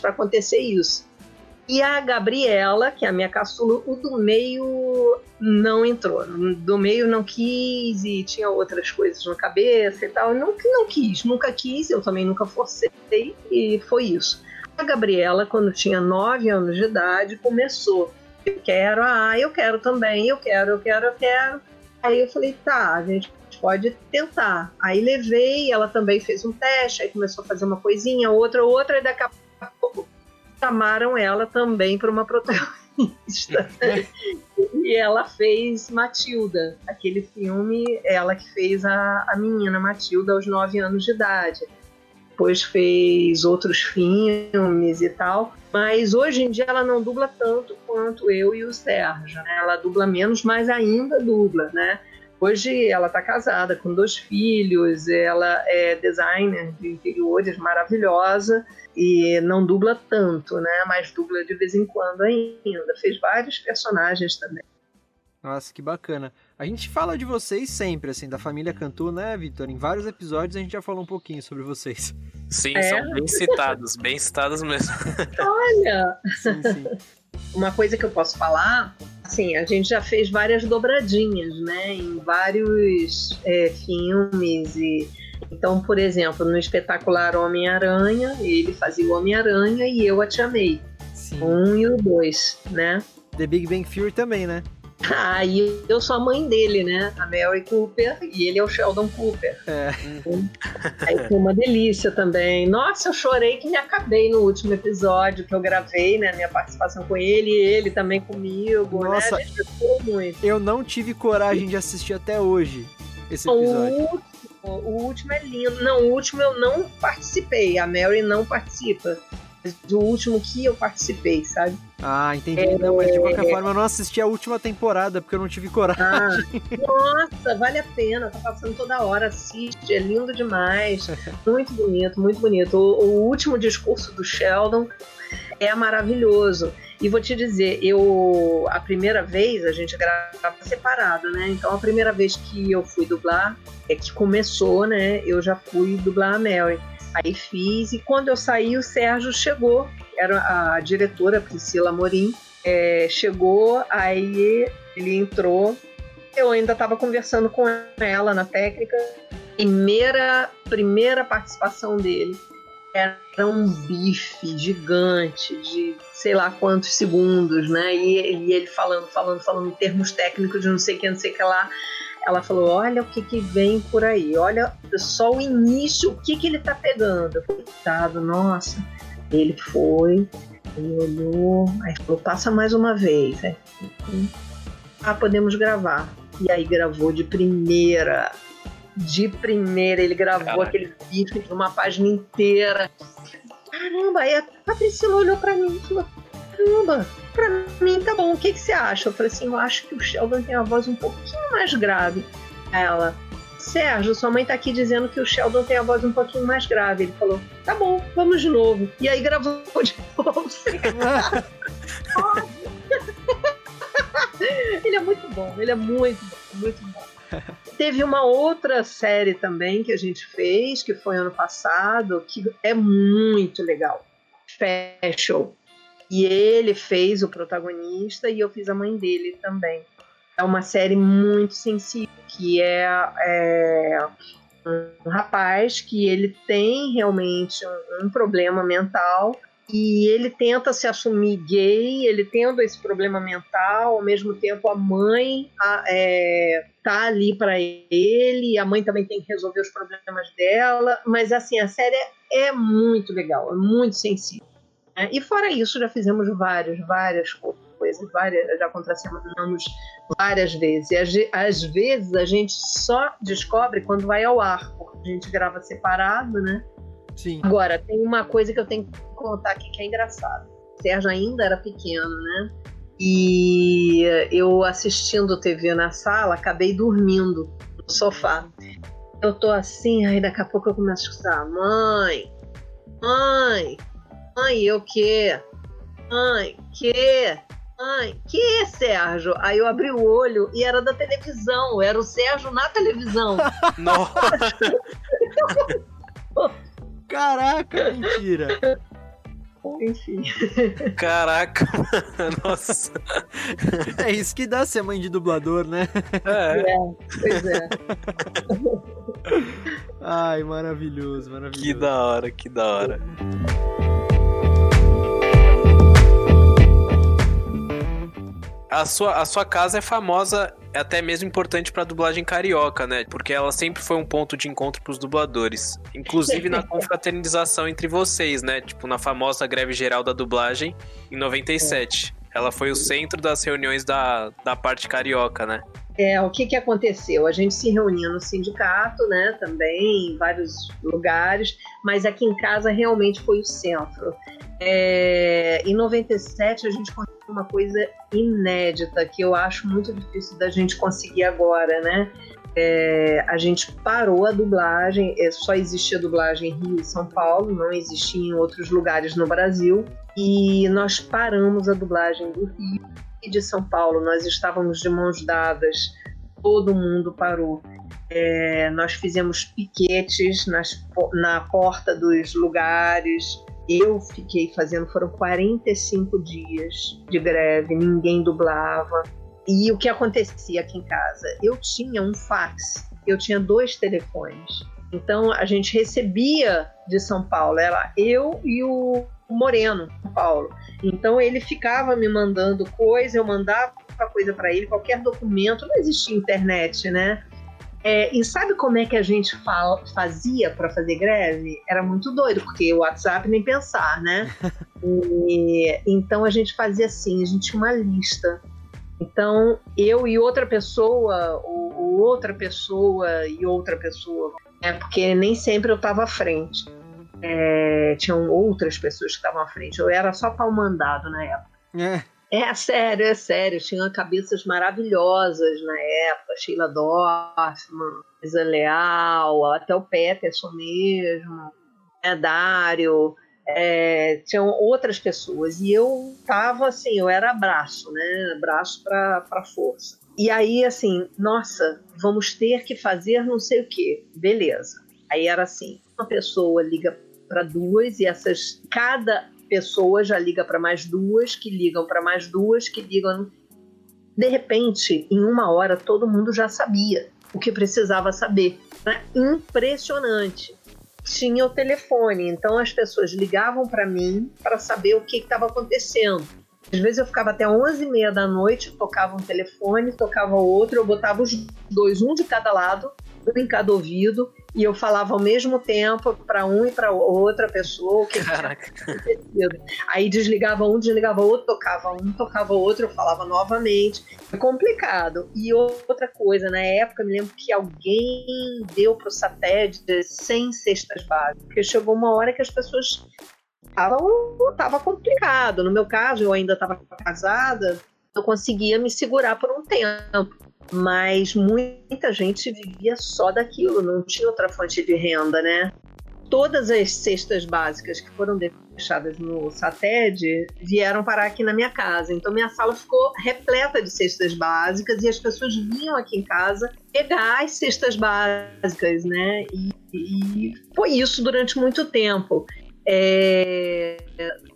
Para acontecer isso. E a Gabriela, que é a minha caçula, o do meio não entrou. Do meio não quis e tinha outras coisas na cabeça e tal. Não, não quis, nunca quis, eu também nunca forcei e foi isso. A Gabriela, quando tinha 9 anos de idade, começou. Eu quero, ah, eu quero também, eu quero, eu quero, eu quero. Aí eu falei, tá, a gente pode tentar. Aí levei, ela também fez um teste, aí começou a fazer uma coisinha, outra, outra, e daqui a chamaram ela também para uma protagonista. e ela fez Matilda, aquele filme, ela que fez a, a menina Matilda aos 9 anos de idade depois fez outros filmes e tal. Mas hoje em dia ela não dubla tanto quanto eu e o Sérgio. Né? Ela dubla menos, mas ainda dubla, né? Hoje ela está casada com dois filhos, ela é designer de interiores maravilhosa e não dubla tanto, né? Mas dubla de vez em quando ainda. Fez vários personagens também.
Nossa, que bacana. A gente fala de vocês sempre, assim, da família Cantu, né, Vitor? Em vários episódios a gente já falou um pouquinho sobre vocês.
Sim,
É?
são bem citados, bem citados mesmo.
Olha,
Sim, sim.
Uma coisa que eu posso falar, assim, a gente já fez várias dobradinhas, né, em vários é, filmes e então, por exemplo, no espetacular Homem-Aranha, ele fazia o Homem-Aranha e eu a Tia May,
sim.
um e o dois, né?
The Big Bang Theory também, né?
Ah, e eu sou a mãe dele, né? A Mary Cooper, e ele é o Sheldon Cooper.
É.
Aí foi uma delícia também. Nossa, eu chorei que me acabei no último episódio que eu gravei, né? Minha participação com ele e ele também comigo.
Nossa,
né? A gente chorou muito.
Eu não tive coragem de assistir até hoje esse episódio.
O último, o último é lindo. Não, o último eu não participei. A Mary não participa. Mas o último que eu participei, sabe?
Ah, entendi. É, não, mas de qualquer é... forma eu não assisti a última temporada porque eu não tive coragem. Ah,
nossa, vale a pena. Tá passando toda hora, assiste. É lindo demais. muito bonito, muito bonito. O, o último discurso do Sheldon é maravilhoso. E vou te dizer, eu a primeira vez a gente grava separado, né? Então a primeira vez que eu fui dublar, é que começou, né? Eu já fui dublar a Mary. Aí fiz, e quando eu saí, o Sérgio chegou, era a diretora Priscila Morim, é, chegou, aí ele entrou, eu ainda estava conversando com ela na técnica, primeira, primeira participação dele era um bife gigante de sei lá quantos segundos, né? E, e ele falando, falando, falando em termos técnicos de não sei o que, não sei o que lá ela falou: Olha o que, que vem por aí, olha só o início, o que, que ele tá pegando. Eu falei: Coitado, nossa. Ele foi, ele olhou, aí falou: Passa mais uma vez. Aí, ah, podemos gravar. E aí gravou de primeira. De primeira, ele gravou Caraca. aquele vídeo de uma página inteira. Caramba, aí a Priscila olhou pra mim e falou: Caramba, pra mim tá bom, o que, que você acha? Eu falei assim, eu acho que o Sheldon tem a voz um pouquinho mais grave. Ela, Sérgio, sua mãe tá aqui dizendo que o Sheldon tem a voz um pouquinho mais grave. Ele falou, tá bom, vamos de novo. E aí gravou de novo. ele é muito bom, ele é muito bom, muito bom. Teve uma outra série também que a gente fez, que foi ano passado, que é muito legal. Special. E ele fez o protagonista e eu fiz a mãe dele também. É uma série muito sensível, que é, é um rapaz que ele tem realmente um, um, problema mental e ele tenta se assumir gay, ele tendo esse problema mental, ao mesmo tempo a mãe a, é, tá ali para ele, a mãe também tem que resolver os problemas dela, mas assim, a série é, é muito legal, é muito sensível. Né? E fora isso, já fizemos várias, várias coisas, várias, já contracenamos várias vezes. E às vezes a gente só descobre quando vai ao ar, porque a gente grava separado, né?
Sim.
Agora, tem uma coisa que eu tenho que contar aqui que é engraçado. O Sérgio ainda era pequeno, né? E eu assistindo TV na sala, acabei dormindo no sofá. Eu tô assim, aí daqui a pouco eu começo a escutar: mãe, mãe, Mãe, eu que? Mãe, que? Mãe, que, Sérgio? Aí eu abri o olho e era da televisão, era o Sérgio na televisão.
Nossa!
Caraca, mentira!
Enfim.
Caraca, nossa.
É isso que dá ser mãe de dublador, né?
É, é pois é.
Ai, maravilhoso, maravilhoso.
Que da hora, que da hora. A sua, a sua casa é famosa, é até mesmo importante pra dublagem carioca, né? Porque ela sempre foi um ponto de encontro pros dubladores. Inclusive na confraternização entre vocês, né? Tipo, na famosa greve geral da dublagem, em 97. Ela foi o centro das reuniões da, da parte carioca, né?
É, o que, que aconteceu? A gente se reunia no sindicato, né, também, em vários lugares, mas aqui em casa realmente foi o centro. É, em 97 a gente conseguiu uma coisa inédita que eu acho muito difícil da gente conseguir agora, né? É, a gente parou a dublagem, é, só existia dublagem em Rio e São Paulo, não existia em outros lugares no Brasil, e nós paramos a dublagem do Rio e de São Paulo. Nós estávamos de mãos dadas, todo mundo parou. É, nós fizemos piquetes nas, na porta dos lugares, eu fiquei fazendo, foram 45 dias de greve, ninguém dublava. E o que acontecia aqui em casa? Eu tinha um fax, eu tinha dois telefones. Então a gente recebia de São Paulo, era eu e o Moreno, São Paulo. Então ele ficava me mandando coisa, eu mandava coisa para ele, qualquer documento, não existia internet, né? É, e sabe como é que a gente fazia para fazer greve? Era muito doido, porque o WhatsApp nem pensar, né? E, então a gente fazia assim, a gente tinha uma lista. Então eu e outra pessoa, ou, ou outra pessoa e outra pessoa, é porque nem sempre eu estava à frente. É, tinham outras pessoas que estavam à frente. Eu era só pau mandado na época. É. É sério, é sério. Tinha cabeças maravilhosas na época. Sheila Dorfman, Isa Leal, até o Peterson mesmo, né, Dário. É, tinham outras pessoas. E eu tava assim, eu era braço, né? Braço para força. E aí, assim, nossa, vamos ter que fazer não sei o que. Beleza. Aí era assim: uma pessoa liga para duas e essas. Cada pessoa já liga para mais duas, que ligam para mais duas, que ligam. De repente, em uma hora, todo mundo já sabia o que precisava saber. Era impressionante. Tinha o telefone, então as pessoas ligavam para mim para saber o que estava acontecendo. Às vezes eu ficava até 11 e meia da noite, tocava um telefone, tocava outro, eu botava os dois, um de cada lado, um em cada ouvido, e eu falava ao mesmo tempo para um e para outra pessoa o que Caraca. Aí desligava um, desligava outro, tocava um, tocava outro, eu falava novamente. É complicado. E outra coisa, na época, me lembro que alguém deu pro satélite 100 cestas básicas, porque chegou uma hora que as pessoas estavam tava complicado. No meu caso, eu ainda estava casada, eu conseguia me segurar por um tempo mas muita gente vivia só daquilo, não tinha outra fonte de renda, né? Todas as cestas básicas que foram deixadas no SATED vieram parar aqui na minha casa. Então minha sala ficou repleta de cestas básicas e as pessoas vinham aqui em casa pegar as cestas básicas, né? E, e foi isso durante muito tempo. É,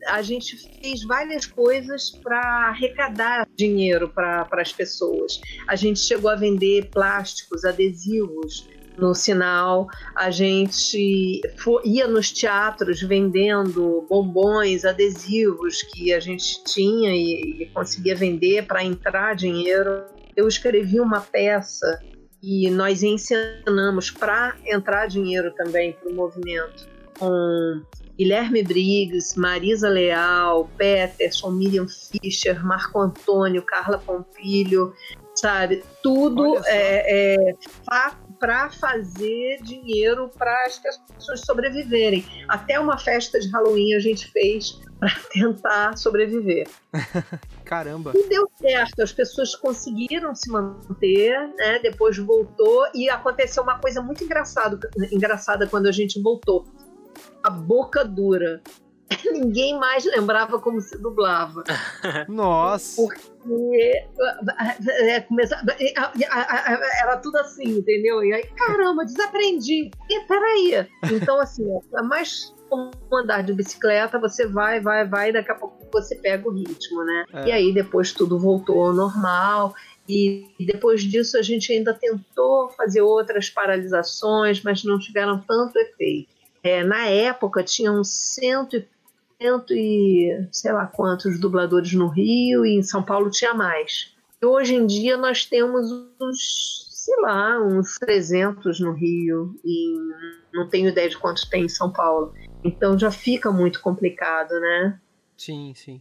a gente fez várias coisas para arrecadar dinheiro para as pessoas. A gente chegou a vender plásticos, adesivos no sinal, a gente ia nos teatros vendendo bombons, adesivos que a gente tinha e, e conseguia vender para entrar dinheiro. Eu escrevi uma peça e nós ensinamos para entrar dinheiro também para o movimento com Guilherme Briggs, Marisa Leal, Peterson, Miriam Fischer, Marco Antônio, Carla Pompilho, sabe? Tudo é, é para fazer dinheiro para as pessoas sobreviverem. Até uma festa de Halloween a gente fez para tentar sobreviver.
Caramba!
E deu certo, as pessoas conseguiram se manter, né? Depois voltou e aconteceu uma coisa muito engraçada, engraçada quando a gente voltou a boca dura. Ninguém mais lembrava como se dublava.
Nossa!
Porque é, começa, era tudo assim, entendeu? E aí, caramba, desaprendi. E peraí. Então, assim, é mais como andar de bicicleta, você vai, vai, vai, e daqui a pouco você pega o ritmo, né? É. E aí depois tudo voltou ao normal. E depois disso a gente ainda tentou fazer outras paralisações, mas não tiveram tanto efeito. É, na época tinham cento, cento e sei lá quantos dubladores no Rio e em São Paulo tinha mais. E hoje em dia nós temos uns, sei lá, uns 300 no Rio e não tenho ideia de quantos tem em São Paulo. Então já fica muito complicado, né?
Sim, sim.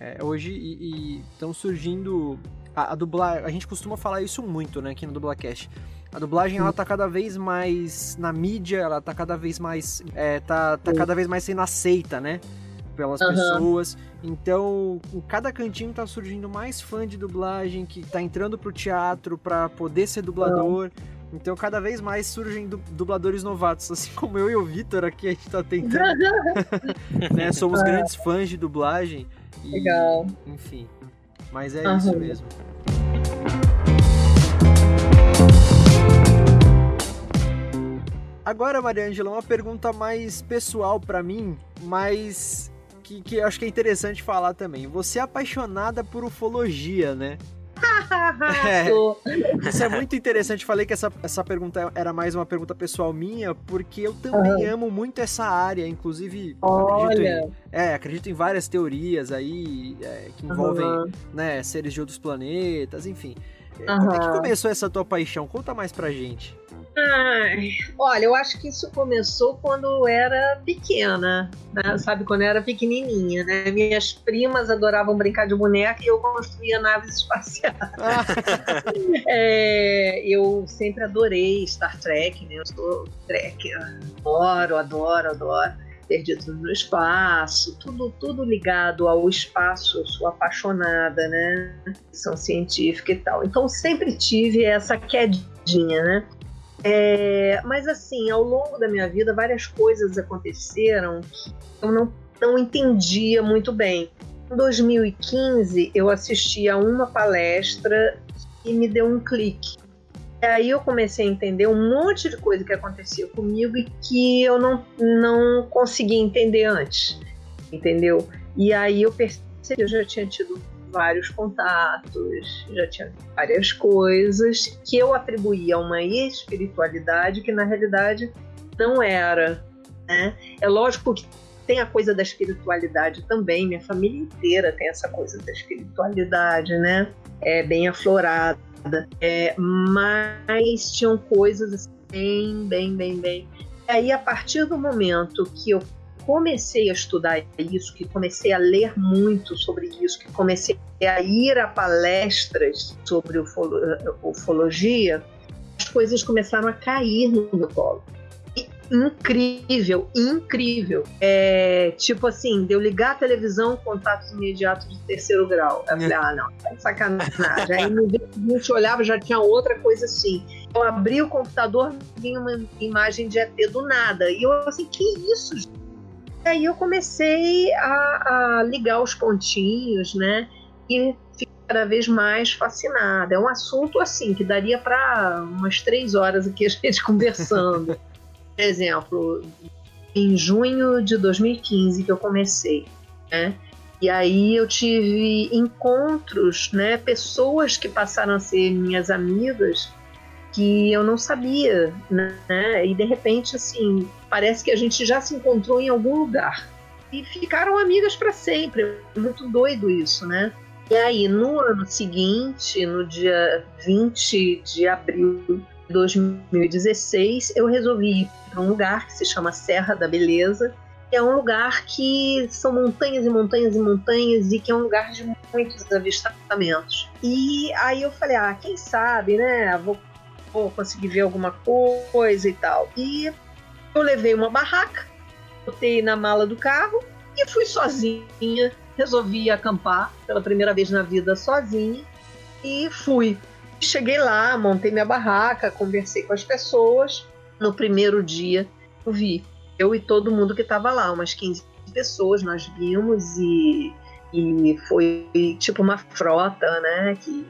É, hoje estão surgindo a, a dublar, a gente costuma falar isso muito, né, aqui no Dublacast. A dublagem ela tá cada vez mais na mídia, ela tá cada vez mais é, tá, tá cada vez mais sendo aceita, né? Pelas uhum. pessoas. Então, em cada cantinho tá surgindo mais fã de dublagem que tá entrando pro teatro para poder ser dublador. Uhum. Então, cada vez mais surgem dubladores novatos, assim como eu e o Vitor aqui, a gente tá tentando. né? Somos grandes fãs de dublagem.
E, Legal.
Enfim. Mas é uhum. isso mesmo. Agora, Mariângela, uma pergunta mais pessoal para mim, mas que, que eu acho que é interessante falar também. Você é apaixonada por ufologia, né? É. Isso é muito interessante. Falei que essa, essa pergunta era mais uma pergunta pessoal minha, porque eu também uhum. amo muito essa área. Inclusive, acredito em, é, acredito em várias teorias aí é, que envolvem uhum. né, seres de outros planetas, enfim. Uhum. Como é que começou essa tua paixão? Conta mais pra gente.
Ai, olha, eu acho que isso começou quando eu era pequena, né? sabe? Quando eu era pequenininha, né? Minhas primas adoravam brincar de boneca e eu construía naves espaciais. é, eu sempre adorei Star Trek, né? Eu sou Trek, adoro, adoro, adoro. Perdido no espaço, tudo, tudo ligado ao espaço. Eu sou apaixonada, né? São científica e tal. Então sempre tive essa quedinha, né? É, mas assim, ao longo da minha vida, várias coisas aconteceram que eu não, não entendia muito bem. Em 2015, eu assisti a uma palestra e me deu um clique. Aí eu comecei a entender um monte de coisa que acontecia comigo e que eu não, não conseguia entender antes, entendeu? E aí eu percebi que eu já tinha tido vários contatos, já tinha várias coisas que eu atribuía a uma espiritualidade que na realidade não era. Né? É lógico que tem a coisa da espiritualidade também, minha família inteira tem essa coisa da espiritualidade, né? É bem aflorada. É, mas tinham coisas assim, bem, bem, bem, bem. E aí, a partir do momento que eu comecei a estudar isso, que comecei a ler muito sobre isso, que comecei a ir a palestras sobre ufologia, as coisas começaram a cair no meu colo. Incrível, incrível. É, tipo assim, de eu ligar a televisão, contatos imediatos de terceiro grau. Eu falei, ah, não, tá sacanagem. Aí no dia seguinte eu olhava, já tinha outra coisa assim. Eu abri o computador, vinha uma imagem de ET do nada. E eu assim, que isso, gente? E aí eu comecei a, a ligar os pontinhos, né? E fiquei cada vez mais fascinada. É um assunto assim que daria para umas três horas aqui a gente conversando. Exemplo, em junho de 2015 que eu comecei, né? E aí eu tive encontros, né? Pessoas que passaram a ser minhas amigas que eu não sabia, né? E de repente, assim, parece que a gente já se encontrou em algum lugar. E ficaram amigas para sempre. Muito doido isso, né? E aí, no ano seguinte, no dia 20 de abril 2016, eu resolvi ir para um lugar que se chama Serra da Beleza, que é um lugar que são montanhas e montanhas e montanhas e que é um lugar de muitos avistamentos. E aí eu falei, ah, quem sabe, né? Vou vou conseguir ver alguma coisa e tal. E eu levei uma barraca, botei na mala do carro e fui sozinha. Resolvi acampar pela primeira vez na vida sozinha e fui. Cheguei lá, montei minha barraca, conversei com as pessoas. No primeiro dia, eu vi eu e todo mundo que estava lá, umas 15 pessoas, nós vimos e, e foi tipo uma frota, né, que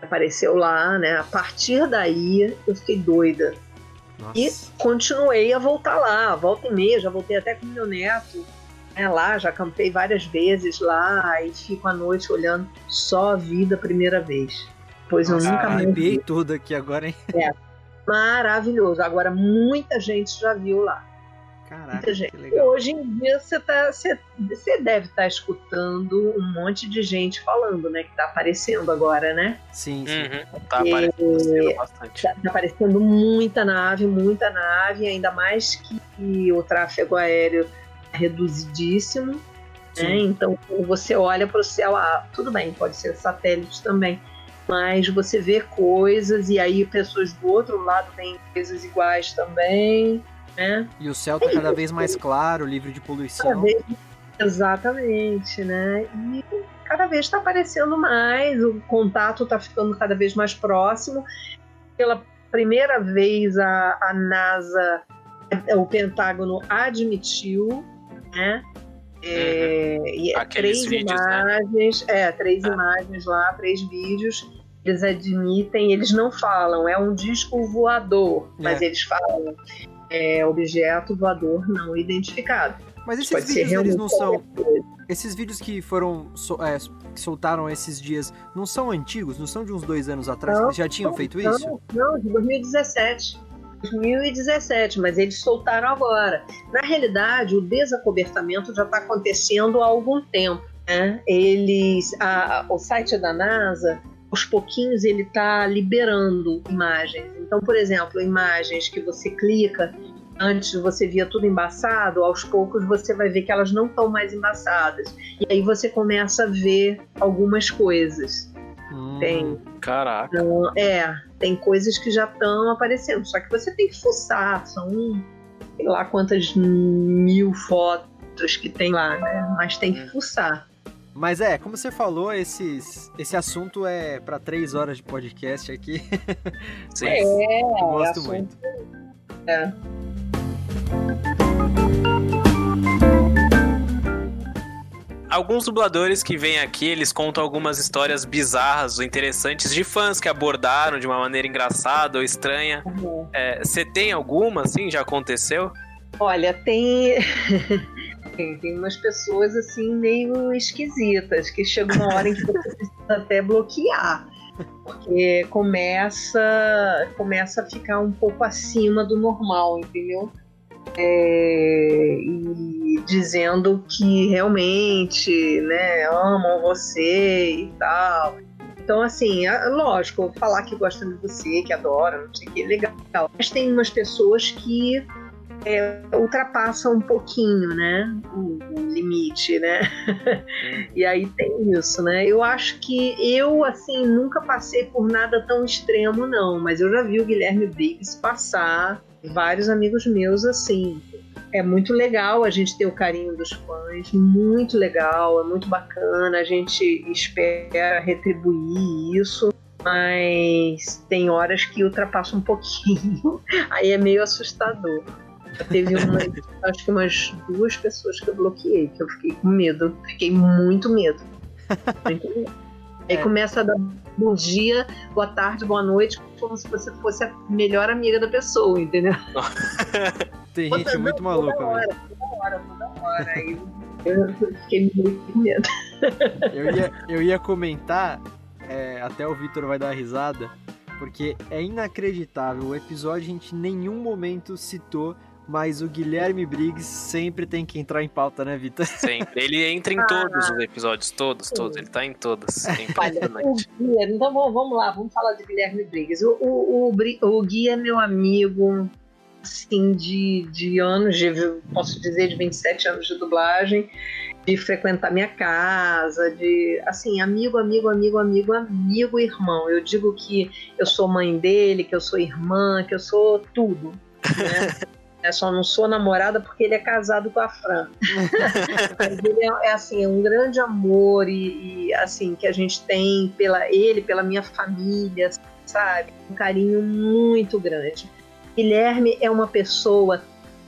apareceu lá, né? A partir daí eu fiquei doida. Nossa. E continuei a voltar lá, volta e meia, já voltei até com meu neto né, lá, já campei várias vezes lá e fico à noite olhando só a vida a primeira vez. Pois Nossa, eu nunca mais.
Vi tudo aqui agora, hein?
É, maravilhoso. Agora muita gente já viu lá.
Caraca, gente.
Hoje em dia você tá, você, você deve estar tá escutando um monte de gente falando, né? Que tá aparecendo agora, né?
Sim, sim. Uhum,
tá aparecendo bastante.
Tá, tá, aparecendo muita nave, muita nave, ainda mais que o tráfego aéreo é reduzidíssimo. Né? Então, quando você olha para o céu, ah, tudo bem, pode ser satélite também mas você vê coisas e aí pessoas do outro lado veem coisas iguais também né?
E o céu tá cada vez mais claro, livre de poluição.
Vez, exatamente, né? E cada vez está aparecendo mais, o contato está ficando cada vez mais próximo. Pela primeira vez a, a NASA, o Pentágono admitiu, né? É, e é três vídeos, né? imagens, né? é, três ah. imagens lá, três vídeos. Eles admitem, eles não falam, é um disco voador, mas é. eles falam é, objeto voador não identificado.
Mas esses vídeos eles não são. Esses vídeos que foram é, que soltaram esses dias não são antigos? Não são de uns dois anos atrás não, já tinham
não,
feito
não,
isso?
Não, de 2017. 2017, mas eles soltaram agora. Na realidade, o desacobertamento já está acontecendo há algum tempo. Né? Eles, a, o site da NASA, aos pouquinhos, ele está liberando imagens. Então, por exemplo, imagens que você clica antes você via tudo embaçado, aos poucos você vai ver que elas não estão mais embaçadas. E aí você começa a ver algumas coisas.
Hum, tem. Caraca.
Então, é, tem coisas que já estão aparecendo. Só que você tem que fuçar. São sei lá quantas mil fotos que tem lá, né? Mas tem que hum. fuçar.
Mas é, como você falou, esses, esse assunto é para três horas de podcast aqui.
Sim. É, eu
gosto é muito. É.
Alguns dubladores que vêm aqui, eles contam algumas histórias bizarras ou interessantes de fãs que abordaram de uma maneira engraçada ou estranha. Você uhum. é, tem alguma, assim? Já aconteceu?
Olha, tem... tem. Tem umas pessoas, assim, meio esquisitas, que chega uma hora em que você precisa até bloquear. Porque começa, começa a ficar um pouco acima do normal, entendeu? é, e dizendo que realmente né, amam você e tal. Então, assim, é, lógico, falar que gostam de você, que adoram, não sei o que, legal. Mas tem umas pessoas que é, ultrapassam um pouquinho, né? O, o limite, né? e aí tem isso, né? Eu acho que eu, assim, nunca passei por nada tão extremo, não. Mas eu já vi o Guilherme Briggs passar vários amigos meus assim. É muito legal a gente ter o carinho dos fãs, muito legal, é muito bacana, a gente espera retribuir isso, mas tem horas que ultrapassa um pouquinho, aí é meio assustador. Teve uma, acho que umas duas pessoas que eu bloqueei, que eu fiquei com medo, fiquei muito medo. Muito medo. Aí é. começa a dar bom dia, boa tarde, boa noite, como se você fosse a melhor amiga da pessoa, entendeu?
Tem gente Outra, muito maluca. Toda
hora, toda hora, toda hora. Aí eu fiquei muito com medo.
Eu ia, eu ia comentar, é, até o Vitor vai dar risada, porque é inacreditável. O episódio a gente em nenhum momento citou mas o Guilherme Briggs sempre tem que entrar em pauta, né, Vitor?
Sempre. Ele entra em todos os episódios, todos, todos. Ele tá em todos. É impressionante.
então vamos lá, vamos falar de Guilherme Briggs. O, o, o, o Gui é meu amigo, assim, de, de anos, de, posso dizer, de 27 anos de dublagem, de frequentar minha casa, de, assim, amigo, amigo, amigo, amigo, amigo, irmão. Eu digo que eu sou mãe dele, que eu sou irmã, que eu sou tudo, né? Eu só não sou namorada porque ele é casado com a Fran. Mas ele é, é, assim, é um grande amor e, e, assim que a gente tem pela ele, pela minha família, sabe? Um carinho muito grande. Guilherme é uma pessoa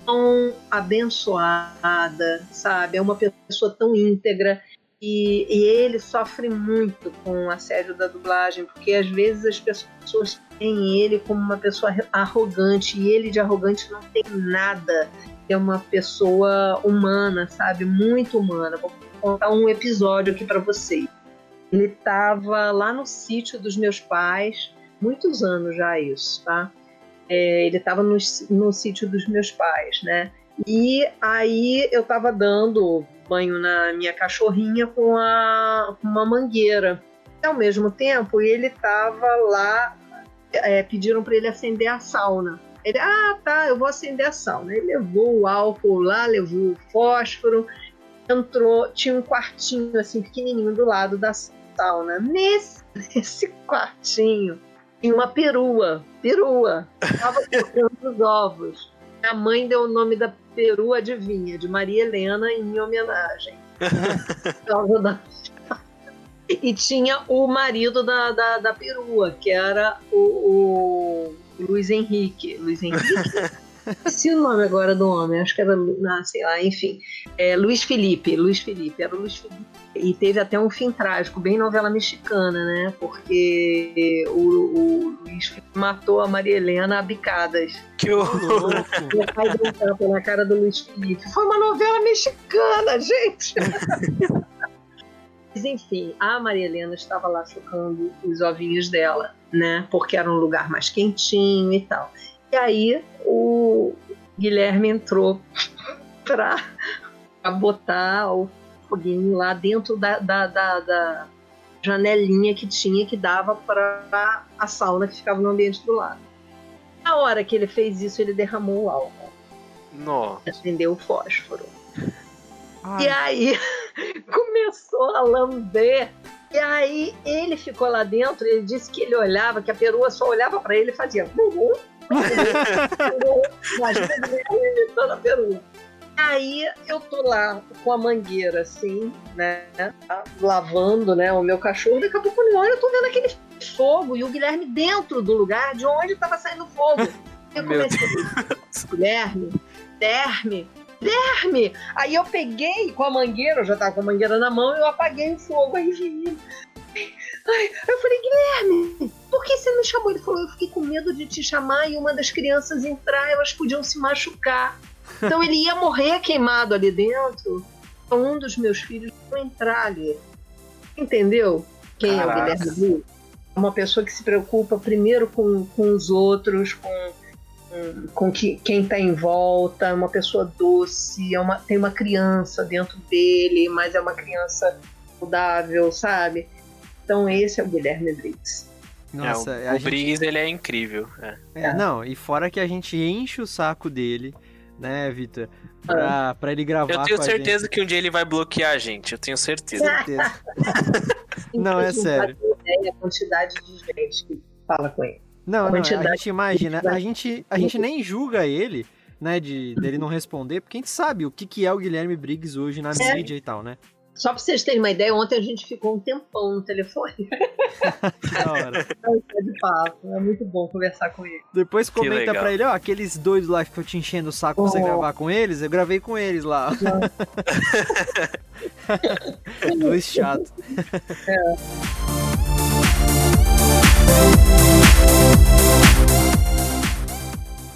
tão abençoada, sabe? É uma pessoa tão íntegra. E, e, ele sofre muito com o assédio da dublagem, porque às vezes as pessoas veem ele como uma pessoa arrogante, e ele de arrogante não tem nada. É uma pessoa humana, sabe? Muito humana. Vou contar um episódio aqui para vocês. Ele estava lá no sítio dos meus pais, muitos anos já isso, tá? É, ele estava no, no sítio dos meus pais, né? E aí eu estava dando banho na minha cachorrinha com, a, uma mangueira. E, ao mesmo tempo, ele estava lá, é, pediram para ele acender a sauna. Ele, ah, tá, eu vou acender a sauna. Ele levou o álcool lá, levou o fósforo, entrou, tinha um quartinho assim pequenininho do lado da sauna. Nesse, nesse quartinho tinha uma perua, perua, estava colocando os ovos. A mãe deu o nome da peru, adivinha, de Maria Helena em homenagem. e tinha o marido da, da, da perua, que era o, o Luiz Henrique. Luiz Henrique. Esqueci o nome agora do homem, acho que era, não, sei lá, enfim. É, Luiz Felipe, Luiz Felipe, era o Luiz Felipe. E teve até um fim trágico, bem novela mexicana, né? Porque o, o Luiz Felipe matou a Maria Helena a bicadas.
Que horror!
Meu pai deu um tapa na cara do Luiz Felipe. Foi uma novela mexicana, gente! Mas enfim, a Maria Helena estava lá chocando os ovinhos dela, né? Porque era um lugar mais quentinho e tal. E aí o Guilherme entrou para botar o foguinho lá dentro da, da, da, da janelinha que tinha que dava para a sauna que ficava no ambiente do lado. Na hora que ele fez isso, ele derramou o álcool.
Nossa.
Acendeu o fósforo. Ai. E aí começou a lamber. E aí ele ficou lá dentro, ele disse que ele olhava, que a perua só olhava para ele e fazia. A perua. Aí eu tô lá com a mangueira, assim, né? Lavando, né? O meu cachorro. Daqui a pouco eu olho, eu tô vendo aquele fogo e o Guilherme dentro do lugar de onde tava saindo fogo. Eu comecei, Guilherme, Guilherme, Guilherme! Aí eu peguei com a mangueira, eu já tava com a mangueira na mão, e eu apaguei o fogo. Aí vi. Aí eu falei, Guilherme, por que você me chamou? Ele falou, eu fiquei com medo de te chamar e uma das crianças entrar, elas podiam se machucar. Então ele ia morrer queimado ali dentro. Então um dos meus filhos vai entrar ali. Entendeu? Quem Caraca. é o Guilherme Uma pessoa que se preocupa primeiro com, com os outros, com, com, que, quem está em volta, é uma pessoa doce, é uma, tem uma criança dentro dele, mas é uma criança saudável, sabe? Então esse é o Guilherme Briggs.
Nossa, é, o, o gente... Briggs ele é incrível. É.
É, não, e fora que a gente enche o saco dele né, Vitor? Pra, pra ele gravar.
Eu tenho certeza que um dia ele vai bloquear a gente, eu tenho certeza. certeza.
não, é sério.
A quantidade de gente que fala com ele.
Não, a, não, a gente imagina, a gente, a gente nem julga ele, né, de dele não responder, porque a gente sabe o que, que é o Guilherme Briggs hoje na é. mídia e tal, né?
Só pra vocês terem uma ideia, ontem a gente ficou um tempão no telefone. da hora. É de papo, é muito bom conversar com ele.
Depois comenta pra ele, ó, aqueles dois lá que eu te enchendo o saco oh. pra você gravar com eles, eu gravei com eles lá. dois chatos. É.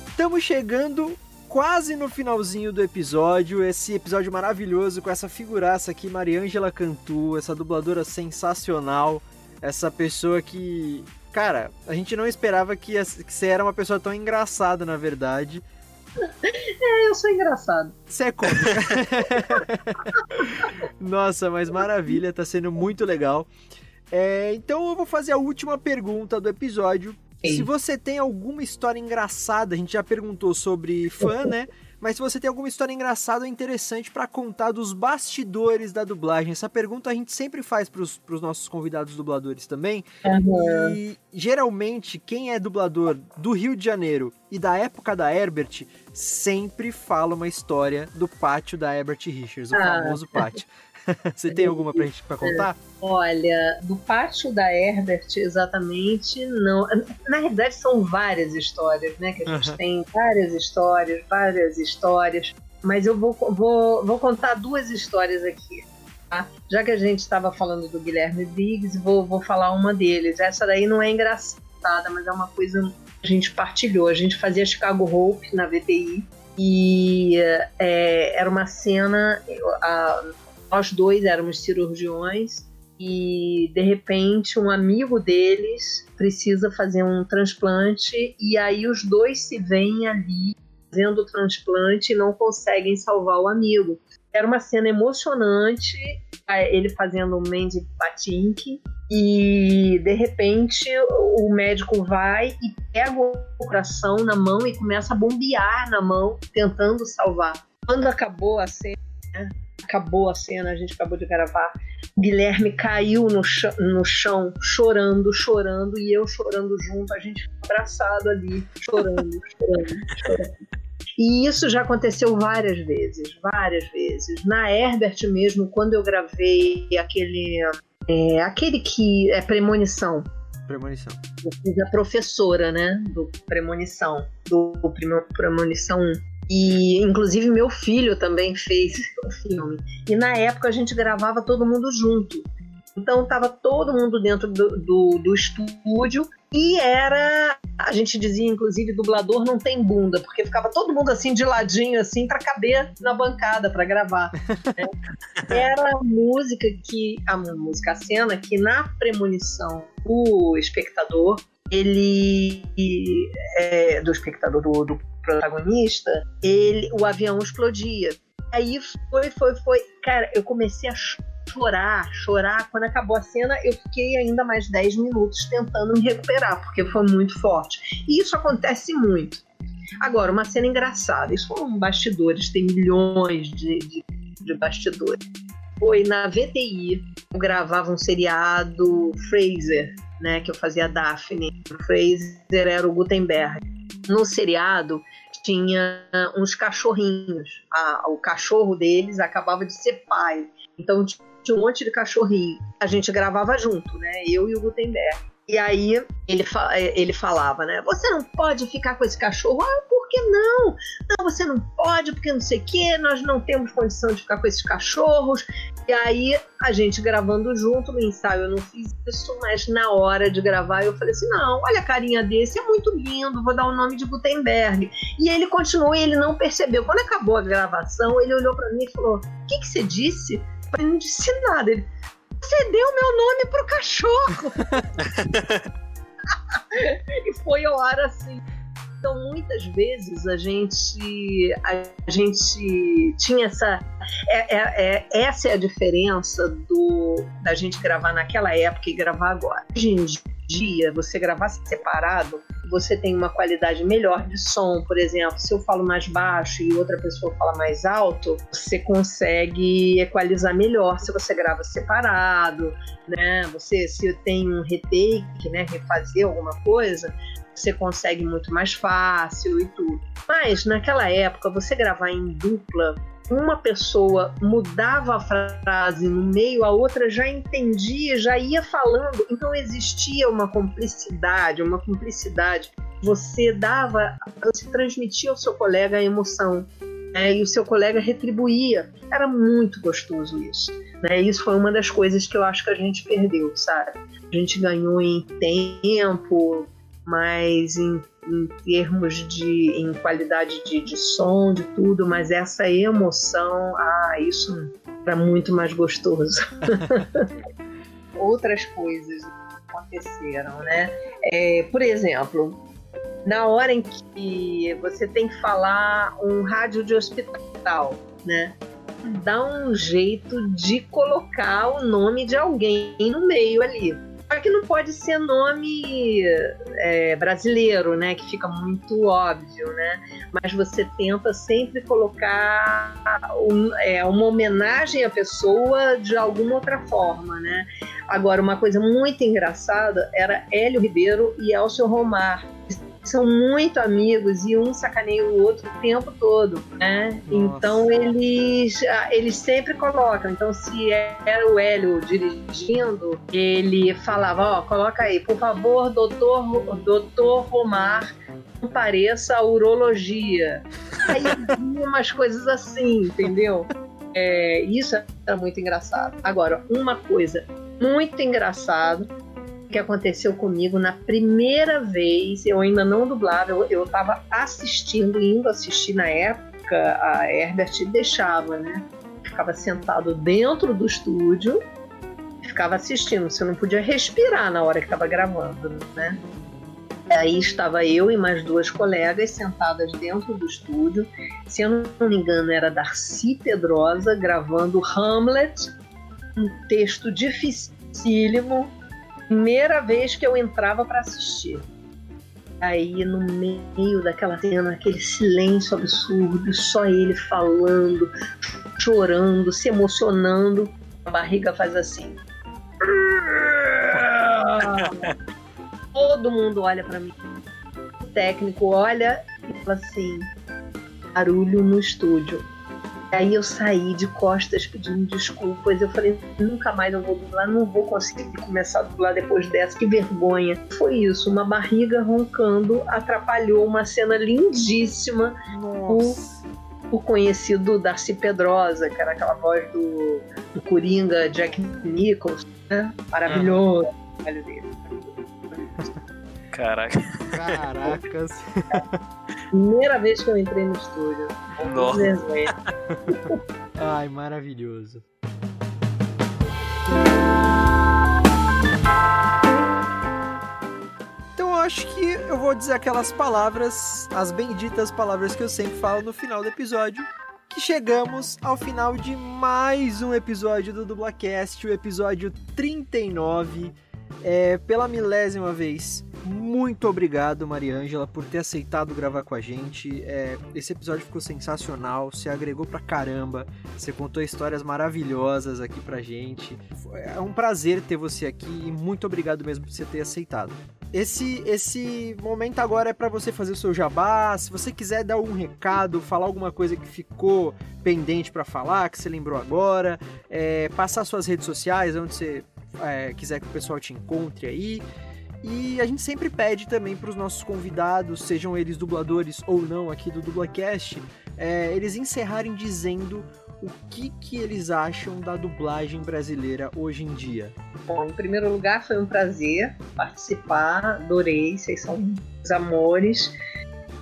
Estamos chegando quase no finalzinho do episódio, esse episódio maravilhoso com essa figuraça aqui, Mariângela Cantu, essa dubladora sensacional, essa pessoa que, cara, a gente não esperava que, que você era uma pessoa tão engraçada, na verdade.
É, eu sou engraçado.
Você é cômica. Nossa, mas maravilha, tá sendo muito legal. É, então eu vou fazer a última pergunta do episódio, se você tem alguma história engraçada, a gente já perguntou sobre fã, né? Mas se você tem alguma história engraçada ou interessante para contar dos bastidores da dublagem, essa pergunta a gente sempre faz para os nossos convidados dubladores também. Uhum. E geralmente quem é dublador do Rio de Janeiro e da época da Herbert sempre fala uma história do pátio da Herbert Richards, o ah. famoso pátio. Você tem alguma pra gente pra contar?
Olha, do pátio da Herbert, exatamente, não. Na realidade, são várias histórias, né? Que a gente uhum. tem várias histórias, várias histórias. Mas eu vou, vou, vou contar duas histórias aqui. Tá? Já que a gente estava falando do Guilherme Briggs, vou, vou falar uma deles. Essa daí não é engraçada, mas é uma coisa que a gente partilhou. A gente fazia Chicago Hope na VTI. E é, era uma cena. A, nós dois éramos cirurgiões e de repente um amigo deles precisa fazer um transplante e aí os dois se veem ali fazendo o transplante e não conseguem salvar o amigo. Era uma cena emocionante, ele fazendo um Mandy Patinkin e de repente o médico vai e pega o coração na mão e começa a bombear na mão, tentando salvar. Quando acabou a cena, acabou a cena, a gente acabou de gravar. Guilherme caiu no chão, no chão, chorando, chorando, e eu chorando junto, a gente abraçado ali, chorando, chorando, chorando. E isso já aconteceu várias vezes, várias vezes. Na Herbert mesmo, quando eu gravei aquele. É, aquele que é premonição.
Premonição.
Eu fiz a professora, né? Do Premonição. Do Premonição 1. E inclusive meu filho também fez o filme. E na época a gente gravava todo mundo junto. Então tava todo mundo dentro do, do, do, estúdio e era. A gente dizia, inclusive, dublador não tem bunda, porque ficava todo mundo assim de ladinho, assim, para caber na bancada para gravar. Né? Era a música que. A música, a cena que na premonição o espectador, ele. É, do espectador, do, do protagonista, ele, o avião explodia. Aí foi, foi, foi. Cara, eu comecei a chorar, chorar. Quando acabou a cena, eu fiquei ainda mais 10 minutos tentando me recuperar, porque foi muito forte. E isso acontece muito. Agora, uma cena engraçada. Isso foram bastidores, tem milhões de, de, de bastidores. Foi na VTI, eu gravava um seriado Fraser, né, que eu fazia Daphne. O Fraser era o Gutenberg. No seriado, tinha uns cachorrinhos. Ah, o cachorro deles acabava de ser pai. Então tinha um monte de cachorrinho. A gente gravava junto, né? Eu e o Gutenberg. E aí ele, ele falava, né? Você não pode ficar com esse cachorro. Ah, por que não? Não, você não pode, porque não sei o quê, nós não temos condição de ficar com esses cachorros. E aí a gente gravando junto no ensaio, eu não fiz isso, mas na hora de gravar eu falei assim: não, olha a carinha desse, é muito lindo, vou dar o nome de Gutenberg. E ele continuou e ele não percebeu. Quando acabou a gravação, ele olhou para mim e falou: o que, que você disse? Eu não disse nada. Ele, você deu meu nome pro cachorro. e foi ar assim. Então, muitas vezes a gente, a gente tinha essa. É, é, é, essa é a diferença do, da gente gravar naquela época e gravar agora. Hoje em dia, você gravar separado, você tem uma qualidade melhor de som, por exemplo. Se eu falo mais baixo e outra pessoa fala mais alto, você consegue equalizar melhor se você grava separado, né? Você se tem um retake, né, refazer alguma coisa, você consegue muito mais fácil e tudo. Mas naquela época, você gravar em dupla uma pessoa mudava a frase no meio, a outra já entendia, já ia falando. Então existia uma cumplicidade, uma cumplicidade. Você dava, você transmitia ao seu colega a emoção. Né, e o seu colega retribuía. Era muito gostoso isso. Né? Isso foi uma das coisas que eu acho que a gente perdeu, sabe? A gente ganhou em tempo, mas em, em termos de em qualidade de, de som, de tudo, mas essa emoção, ah, isso era muito mais gostoso. Outras coisas aconteceram, né? É, por exemplo, na hora em que você tem que falar um rádio de hospital, né? Dá um jeito de colocar o nome de alguém no meio ali que não pode ser nome é, brasileiro, né? Que fica muito óbvio, né? Mas você tenta sempre colocar um, é, uma homenagem à pessoa de alguma outra forma, né? Agora, uma coisa muito engraçada era Hélio Ribeiro e Elcio Romar são muito amigos e um sacaneia o outro o tempo todo, né? Então eles, ah, eles sempre colocam. Então, se era o Hélio dirigindo, ele falava, ó, oh, coloca aí, por favor, doutor, doutor Romar, compareça à urologia. Aí umas coisas assim, entendeu? É, isso era muito engraçado. Agora, uma coisa muito engraçada que aconteceu comigo na primeira vez. Eu ainda não dublava, eu estava assistindo, indo assistir na época, a Herbert deixava, né? Ficava sentado dentro do estúdio, ficava assistindo. Você não podia respirar na hora que estava gravando, né? Aí estava eu e mais duas colegas sentadas dentro do estúdio. Se eu não me engano, era Darcy Pedrosa gravando Hamlet, um texto dificílimo primeira vez que eu entrava para assistir. Aí no meio daquela cena, aquele silêncio absurdo, só ele falando, chorando, se emocionando, a barriga faz assim. Todo mundo olha para mim. O técnico olha e fala assim: barulho no estúdio. Aí eu saí de costas pedindo desculpas. Eu falei, nunca mais eu vou dublar, não vou conseguir começar a dublar depois dessa, que vergonha. Foi isso, uma barriga roncando atrapalhou uma cena lindíssima.
Nossa.
O, o conhecido Darcy Pedrosa, que era aquela voz do, do Coringa Jack Nicholson Né? Maravilhoso o trabalho dele.
Caraca.
Caracas.
Primeira vez que eu entrei no estúdio.
Nossa.
Ai, maravilhoso. Então eu acho que eu vou dizer aquelas palavras, as benditas palavras que eu sempre falo no final do episódio, que chegamos ao final de mais um episódio do Dublacast, o episódio 39, é, pela milésima vez. Muito obrigado, Mariângela, por ter aceitado gravar com a gente. É, esse episódio ficou sensacional, você agregou pra caramba, você contou histórias maravilhosas aqui pra gente. É um prazer ter você aqui e muito obrigado mesmo por você ter aceitado. Esse, esse momento agora é para você fazer o seu jabá. Se você quiser dar um recado, falar alguma coisa que ficou pendente para falar, que você lembrou agora, é, passar suas redes sociais, onde você é, quiser que o pessoal te encontre aí. E a gente sempre pede também para os nossos convidados, sejam eles dubladores ou não aqui do Dublacast, é, eles encerrarem dizendo o que, que eles acham da dublagem brasileira hoje em dia.
Bom, em primeiro lugar, foi um prazer participar, adorei, vocês são os amores.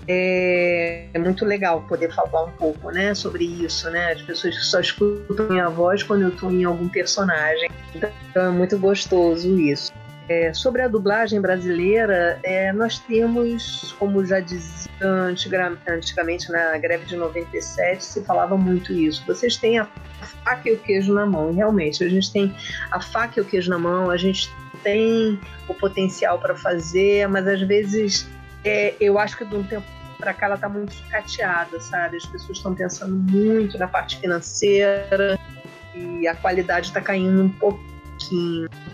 É, é, muito legal poder falar um pouco, né, sobre isso, né? As pessoas só escutam minha voz quando eu estou em algum personagem. Então é muito gostoso isso. É, sobre a dublagem brasileira, é, nós temos, como já dizia antigamente na greve de 97, se falava muito isso. Vocês têm a faca e o queijo na mão, e realmente, a gente tem a faca e o queijo na mão, a gente tem o potencial para fazer, mas às vezes é, eu acho que de um tempo para cá ela está muito sucateada, sabe? As pessoas estão pensando muito na parte financeira e a qualidade está caindo um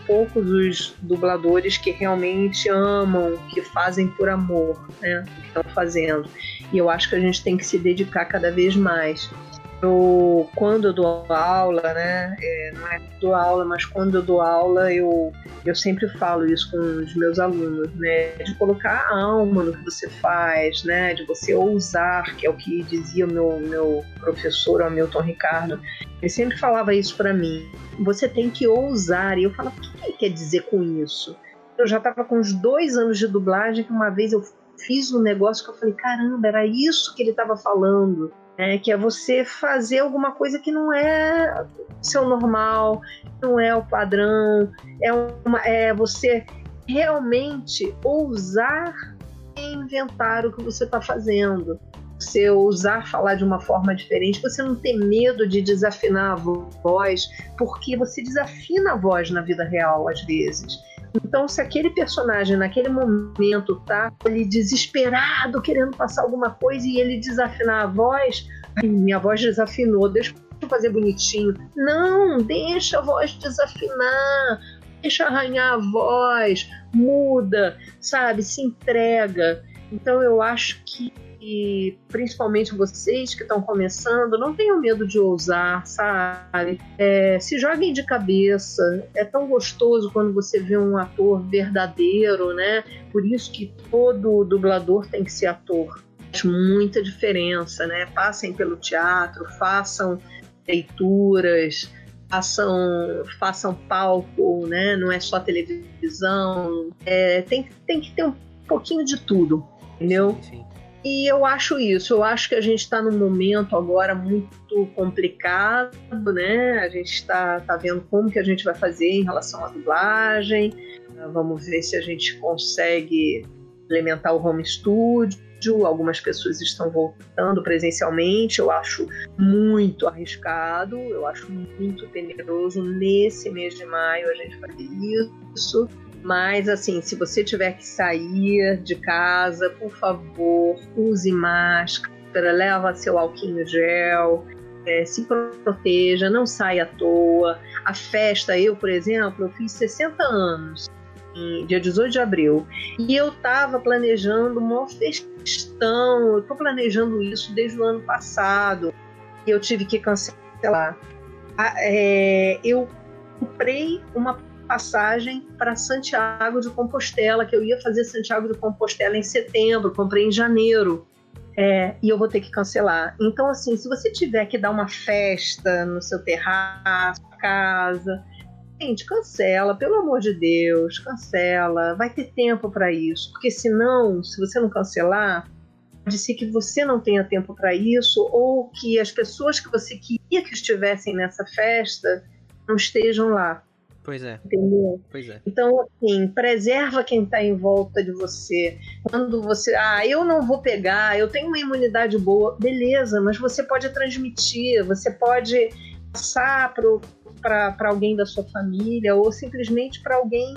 Poucos os dubladores que realmente amam, que fazem por amor, né? O que estão fazendo. E eu acho que a gente tem que se dedicar cada vez mais eu, quando eu dou aula, né, é, não é dou aula, mas quando eu dou aula, eu, eu sempre falo isso com os meus alunos, né, de colocar a alma no que você faz, né, de você ousar, que é o que dizia o meu, meu professor, Hamilton Ricardo, ele sempre falava isso para mim, você tem que ousar, e eu falava, o que ele quer dizer com isso? Eu já estava com uns dois anos de dublagem, que uma vez eu fiz um negócio que eu falei, caramba, era isso que ele estava falando, né? que é você fazer alguma coisa que não é seu normal, não é o padrão, é, uma, é você realmente ousar inventar o que você está fazendo. Você ousar falar de uma forma diferente, você não ter medo de desafinar a voz, porque você desafina a voz na vida real às vezes. Então, se aquele personagem naquele momento tá ele desesperado, querendo passar alguma coisa e ele desafinar a voz, minha voz desafinou, deixa eu fazer bonitinho. Não, deixa a voz desafinar, deixa arranhar a voz, muda, sabe? Se entrega. Então, eu acho que e principalmente vocês que estão começando, não tenham medo de ousar, sabe? É, se joguem de cabeça. É tão gostoso quando você vê um ator verdadeiro, né? Por isso que todo dublador tem que ser ator. Faz muita diferença, né? Passem pelo teatro, façam leituras, façam, façam palco, né? Não é só televisão. É, tem, tem que ter um pouquinho de tudo, entendeu? Sim, sim. E eu acho isso, eu acho que a gente está num momento agora muito complicado, né? A gente está tá vendo como que a gente vai fazer em relação à dublagem. Vamos ver se a gente consegue implementar o home studio. Algumas pessoas estão voltando presencialmente. Eu acho muito arriscado, eu acho muito temeroso nesse mês de maio a gente fazer isso. Mas, assim, se você tiver que sair de casa, por favor, use máscara, leva seu alquinho gel, é, se proteja, não saia à toa. A festa, eu, por exemplo, eu fiz 60 anos, em dia 18 de abril, e eu estava planejando uma festão, eu estou planejando isso desde o ano passado, e eu tive que cancelar. É, eu comprei uma passagem para Santiago de Compostela, que eu ia fazer Santiago de Compostela em setembro, comprei em janeiro. É, e eu vou ter que cancelar. Então, assim, se você tiver que dar uma festa no seu terraço, casa, Gente, cancela, pelo amor de Deus, cancela. Vai ter tempo para isso, porque senão, se você não cancelar, pode ser que você não tenha tempo para isso ou que as pessoas que você queria que estivessem nessa festa não estejam lá.
Pois é.
Entendeu?
Pois é.
Então, assim, preserva quem está em volta de você. Quando você, ah, eu não vou pegar, eu tenho uma imunidade boa, beleza, mas você pode transmitir, você pode passar para alguém da sua família ou simplesmente para alguém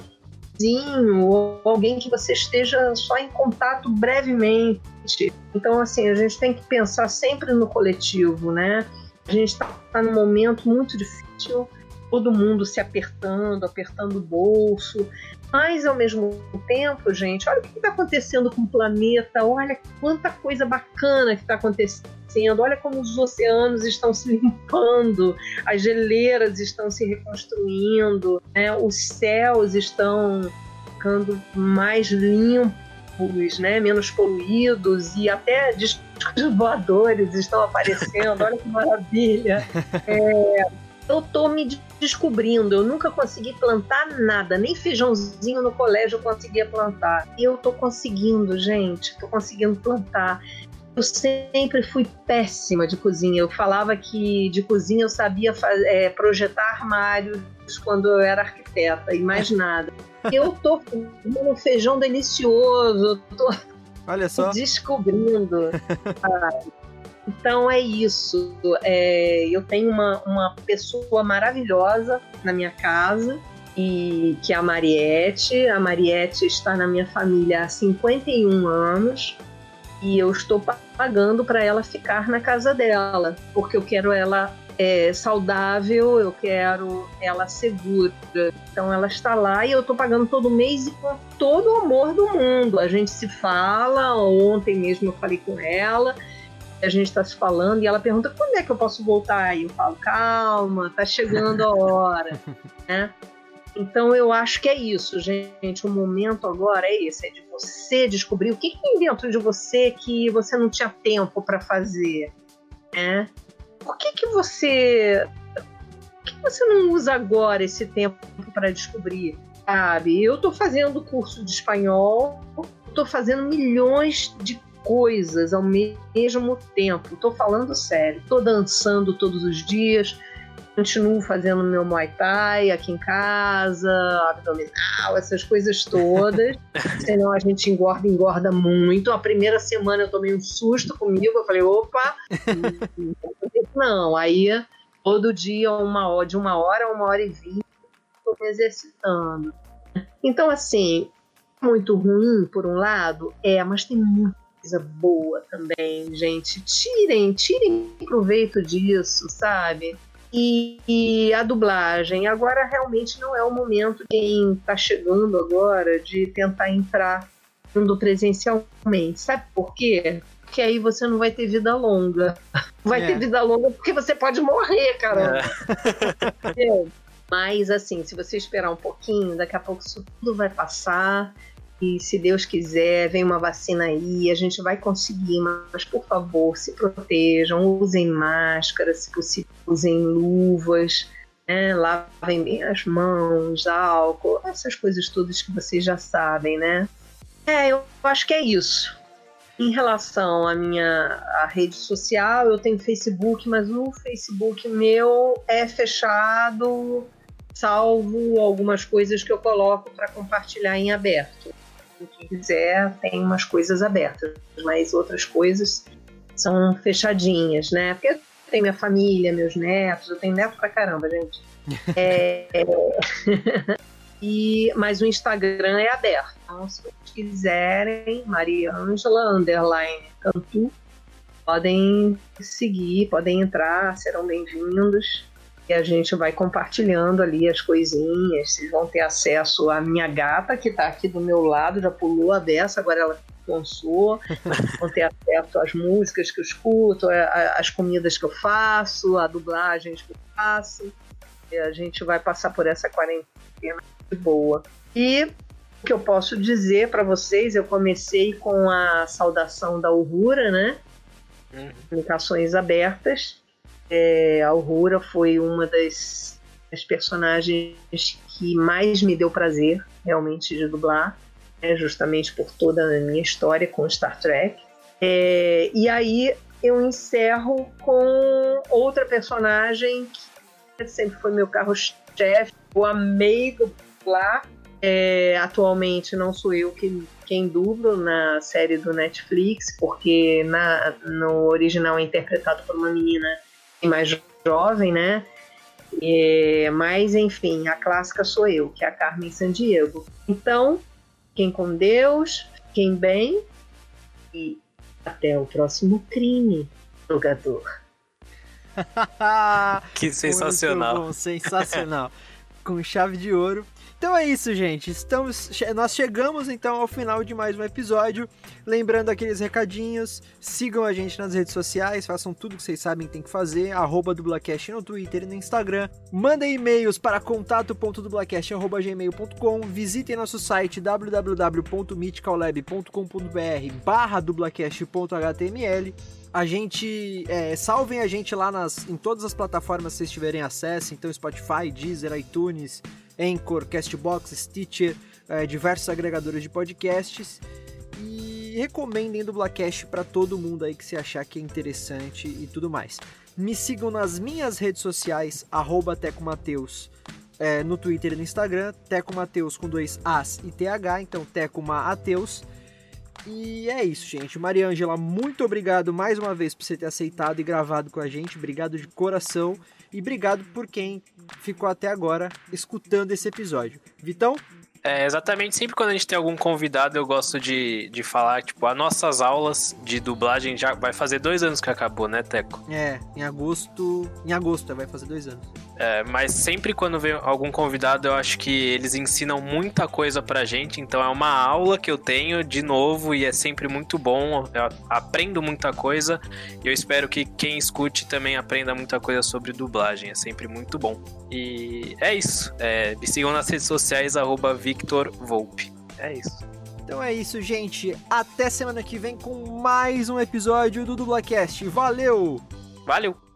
vizinho ou alguém que você esteja só em contato brevemente. Então, assim, a gente tem que pensar sempre no coletivo, né? A gente está tá num momento muito difícil todo mundo se apertando, apertando o bolso. Mas, ao mesmo tempo, gente, olha o que está acontecendo com o planeta, olha quanta coisa bacana que está acontecendo, olha como os oceanos estão se limpando, as geleiras estão se reconstruindo, né? os céus estão ficando mais limpos, né? menos poluídos, e até discos voadores estão aparecendo, olha que maravilha. É, eu tô me descobrindo. Eu nunca consegui plantar nada, nem feijãozinho no colégio eu conseguia plantar. E eu tô conseguindo, gente, tô conseguindo plantar. Eu sempre fui péssima de cozinha. Eu falava que de cozinha eu sabia fazer, é, projetar armários quando eu era arquiteta e mais nada. Eu tô fazendo um feijão delicioso, tô
Olha só.
descobrindo. Então é isso. É, eu tenho uma, uma pessoa maravilhosa na minha casa, e que é a Mariette. A Mariette está na minha família há 51 anos e eu estou pagando para ela ficar na casa dela, porque eu quero ela é, saudável, eu quero ela segura. Então ela está lá e eu estou pagando todo mês e com todo o amor do mundo. A gente se fala, ontem mesmo eu falei com ela a gente está se falando e ela pergunta quando é que eu posso voltar? E eu falo calma tá chegando a hora. Né? Então eu acho que é isso gente. O momento agora é esse é de você descobrir o que, que tem dentro de você que você não tinha tempo para fazer né? Por que que você por que você não usa agora esse tempo para descobrir sabe? Eu estou fazendo curso de espanhol estou fazendo milhões de coisas ao mesmo tempo. Tô falando sério. Tô dançando todos os dias. Continuo fazendo meu Muay Thai aqui em casa, abdominal, essas coisas todas. Senão a gente engorda, engorda muito. A primeira semana eu tomei um susto comigo. Eu falei, opa, não. Aí todo dia, uma hora, de uma hora a uma hora e vinte, estou me exercitando. Então, assim, muito ruim, por um lado, é, mas tem muito coisa boa também, gente. Tirem, tirem proveito disso, sabe? E, e, a dublagem. Agora realmente não é o momento quem está chegando agora de tentar entrar no presencialmente. Sabe por quê? Porque aí você não vai ter vida longa. Vai é. ter vida longa porque você pode morrer, caramba. É. Mas assim, se você esperar um pouquinho, daqui a pouco isso tudo vai passar e se Deus quiser, vem uma vacina aí, a gente vai conseguir, mas por favor, se protejam, usem máscara, se possível, usem luvas, né? lavem bem as mãos, álcool, essas coisas todas que vocês já sabem, né? É, eu acho que é isso. Em relação à minha à rede social, eu tenho Facebook, mas o Facebook meu é fechado, salvo algumas coisas que eu coloco para compartilhar em aberto quem quiser tem umas coisas abertas, mas outras coisas são fechadinhas, né? Porque tem minha família, meus netos, eu tenho neto pra caramba, gente. É... e, mas o Instagram é aberto. Então, se vocês quiserem, Maria Ângela, underline Cantu, podem seguir, podem entrar, serão bem-vindos e a gente vai compartilhando ali as coisinhas. Vocês vão ter acesso à minha gata, que está aqui do meu lado, já pulou a dessa, agora ela cansou. vão ter acesso às músicas que eu escuto, às comidas que eu faço, a dublagens que eu faço. E a gente vai passar por essa quarentena de boa. E o que eu posso dizer para vocês, eu comecei com a saudação da Uhura, né? Uhum. Comunicações abertas é, a Aurora foi uma das as personagens que mais me deu prazer realmente de dublar, né, justamente por toda a minha história com Star Trek. É, e aí eu encerro com outra personagem que sempre foi meu carro-chefe, eu amei dublar. É, atualmente não sou eu que, quem dublo na série do Netflix, porque na, no original é interpretado por uma menina mais jovem, né? É, mas, enfim, a clássica sou eu, que é a Carmen Sandiego. Então, quem com Deus, quem bem e até o próximo crime, jogador.
que sensacional.
Bom, sensacional. com chave de ouro. Então é isso, gente. Estamos, nós chegamos então ao final de mais um episódio. Lembrando aqueles recadinhos, sigam a gente nas redes sociais, façam tudo que vocês sabem que tem que fazer, arroba dublacast no Twitter e no Instagram. Mandem e-mails para contato.dublacast.gmail.com Visitem nosso site www.mythicallab.com.br barra dublacast.html a gente é, salvem a gente lá nas, em todas as plataformas que vocês tiverem acesso, então Spotify, Deezer, iTunes, Anchor, Castbox, Stitcher, é, diversos agregadores de podcasts. E recomendem Dublacast para todo mundo aí que se achar que é interessante e tudo mais. Me sigam nas minhas redes sociais, arroba Tecomateus, é, no Twitter e no Instagram, Teco Mateus com dois As e TH, então Teco Mateus. E é isso, gente. Mariângela, muito obrigado mais uma vez por você ter aceitado e gravado com a gente. Obrigado de coração. E obrigado por quem ficou até agora escutando esse episódio. Vitão?
É, exatamente, sempre quando a gente tem algum convidado, eu gosto de, de falar, tipo, as nossas aulas de dublagem já vai fazer dois anos que acabou, né, Teco?
É, em agosto. Em agosto vai fazer dois anos.
É, mas sempre quando vem algum convidado, eu acho que eles ensinam muita coisa pra gente. Então é uma aula que eu tenho de novo e é sempre muito bom. Eu aprendo muita coisa e eu espero que quem escute também aprenda muita coisa sobre dublagem. É sempre muito bom. E é isso. É, me sigam nas redes sociais, arroba Victor Volpe. É isso.
Então é isso, gente. Até semana que vem com mais um episódio do Dublacast. Valeu!
Valeu!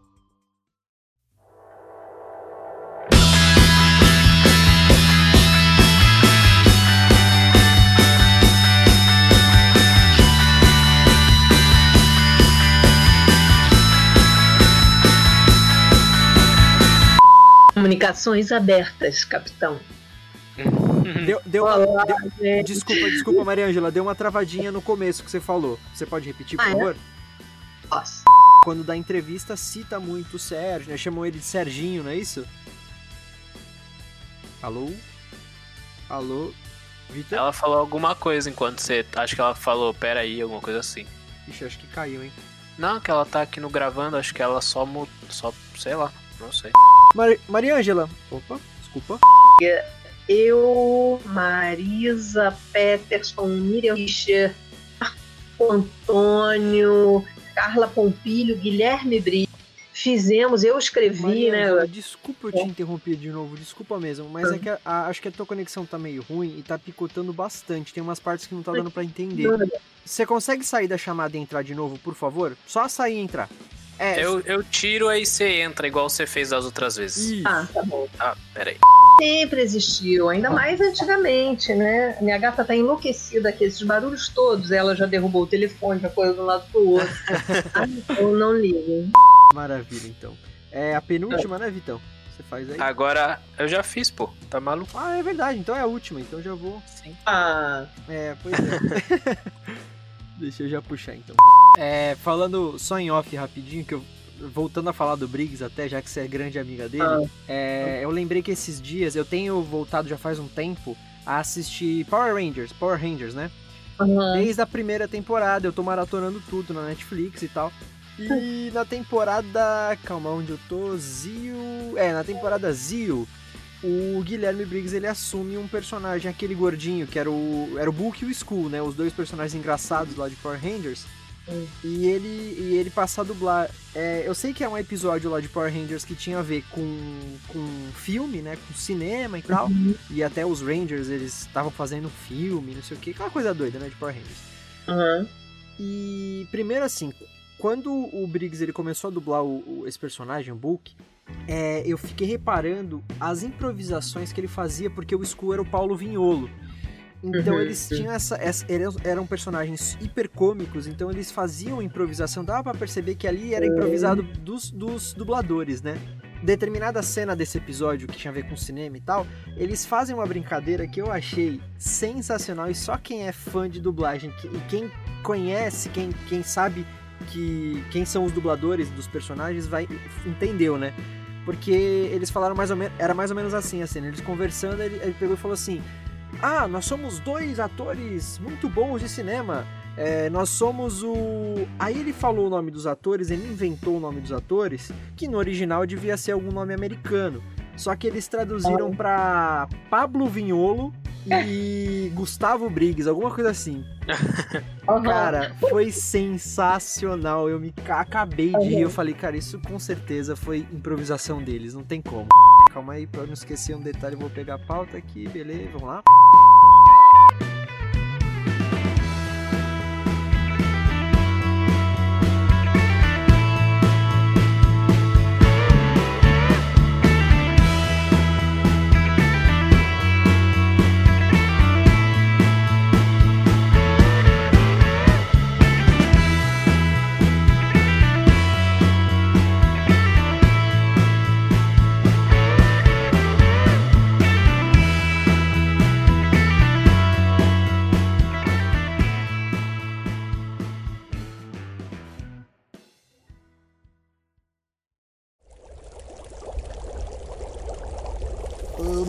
Comunicações abertas, capitão.
Deu, deu uma, deu, desculpa, desculpa, Mariângela, deu uma travadinha no começo que você falou. Você pode repetir, por ah, favor?
É? Posso.
Quando dá entrevista, cita muito o Sérgio, né? Chamam ele de Serginho, não é isso? Alô? Alô?
Vitor? Ela falou alguma coisa enquanto você. Acho que ela falou, pera aí, alguma coisa assim.
Ixi, acho que caiu, hein?
Não, que ela tá aqui no gravando, acho que ela só. só sei lá, não sei.
Mar Mariângela. Opa, desculpa.
Eu, Marisa, Peterson, Miriam Fischer, Antônio, Carla Pompilho, Guilherme Brito. Fizemos, eu escrevi, Mariana,
né? Desculpa eu te interromper de novo, desculpa mesmo, mas é que a, a, acho que a tua conexão tá meio ruim e tá picotando bastante. Tem umas partes que não tá dando para entender. Você consegue sair da chamada e entrar de novo, por favor? Só sair e entrar.
É, eu, eu tiro aí você entra, igual você fez das outras vezes.
Isso. Ah, tá bom.
Ah, peraí.
Sempre existiu, ainda mais antigamente, né? Minha gata tá enlouquecida aqui, esses barulhos todos, ela já derrubou o telefone, já foi de um lado pro outro. ah, eu não ligo.
Maravilha, então. É a penúltima, é. né, Vitão? Você faz aí?
Agora, eu já fiz, pô. Tá maluco?
Ah, é verdade, então é a última, então já vou.
Sim.
Ah.
É, pois é. Deixa eu já puxar então. É, falando só em off rapidinho, que eu voltando a falar do Briggs até, já que você é grande amiga dele, ah. é, eu lembrei que esses dias eu tenho voltado já faz um tempo a assistir Power Rangers, Power Rangers, né? Uhum. Desde a primeira temporada, eu tô maratonando tudo na Netflix e tal. E na temporada. Calma, onde eu tô? Zio. É, na temporada Zio, o Guilherme Briggs ele assume um personagem, aquele gordinho, que era o, era o Book e o Skull, né? Os dois personagens engraçados lá de Power Rangers. Hum. E ele e ele passa a dublar. É, eu sei que é um episódio lá de Power Rangers que tinha a ver com, com filme, né? Com cinema e tal. Uhum. E até os Rangers, eles estavam fazendo filme, não sei o que. Aquela coisa doida, né? De Power Rangers.
Uhum.
E primeiro assim, quando o Briggs ele começou a dublar o, o, esse personagem, o Book, é, eu fiquei reparando as improvisações que ele fazia, porque o Skull era o Paulo Vinholo. Então
Uhum,
eles tinham essa, essa- eram, personagens hiper cômicos, então eles faziam improvisação, dava pra perceber que ali era improvisado dos, dos dubladores, né? Determinada cena desse episódio que tinha a ver com cinema e tal, eles fazem uma brincadeira que eu achei sensacional e só quem é fã de dublagem e quem conhece, quem, quem sabe que quem são os dubladores dos personagens vai entendeu, né? Porque eles falaram mais ou menos, era mais ou menos assim, assim, eles conversando, ele, ele pegou e falou assim: ah, nós somos dois atores muito bons de cinema. É, nós somos o. Aí ele falou o nome dos atores, ele inventou o nome dos atores, que no original devia ser algum nome americano. Só que eles traduziram pra Pablo Vinholo e Gustavo Briggs, alguma coisa assim. Cara, foi sensacional. Eu me ca- acabei de rir. Eu falei, cara, isso com certeza foi improvisação deles, não tem como. Calma aí, pra eu não esquecer um detalhe, eu vou pegar a pauta aqui, beleza? Vamos lá.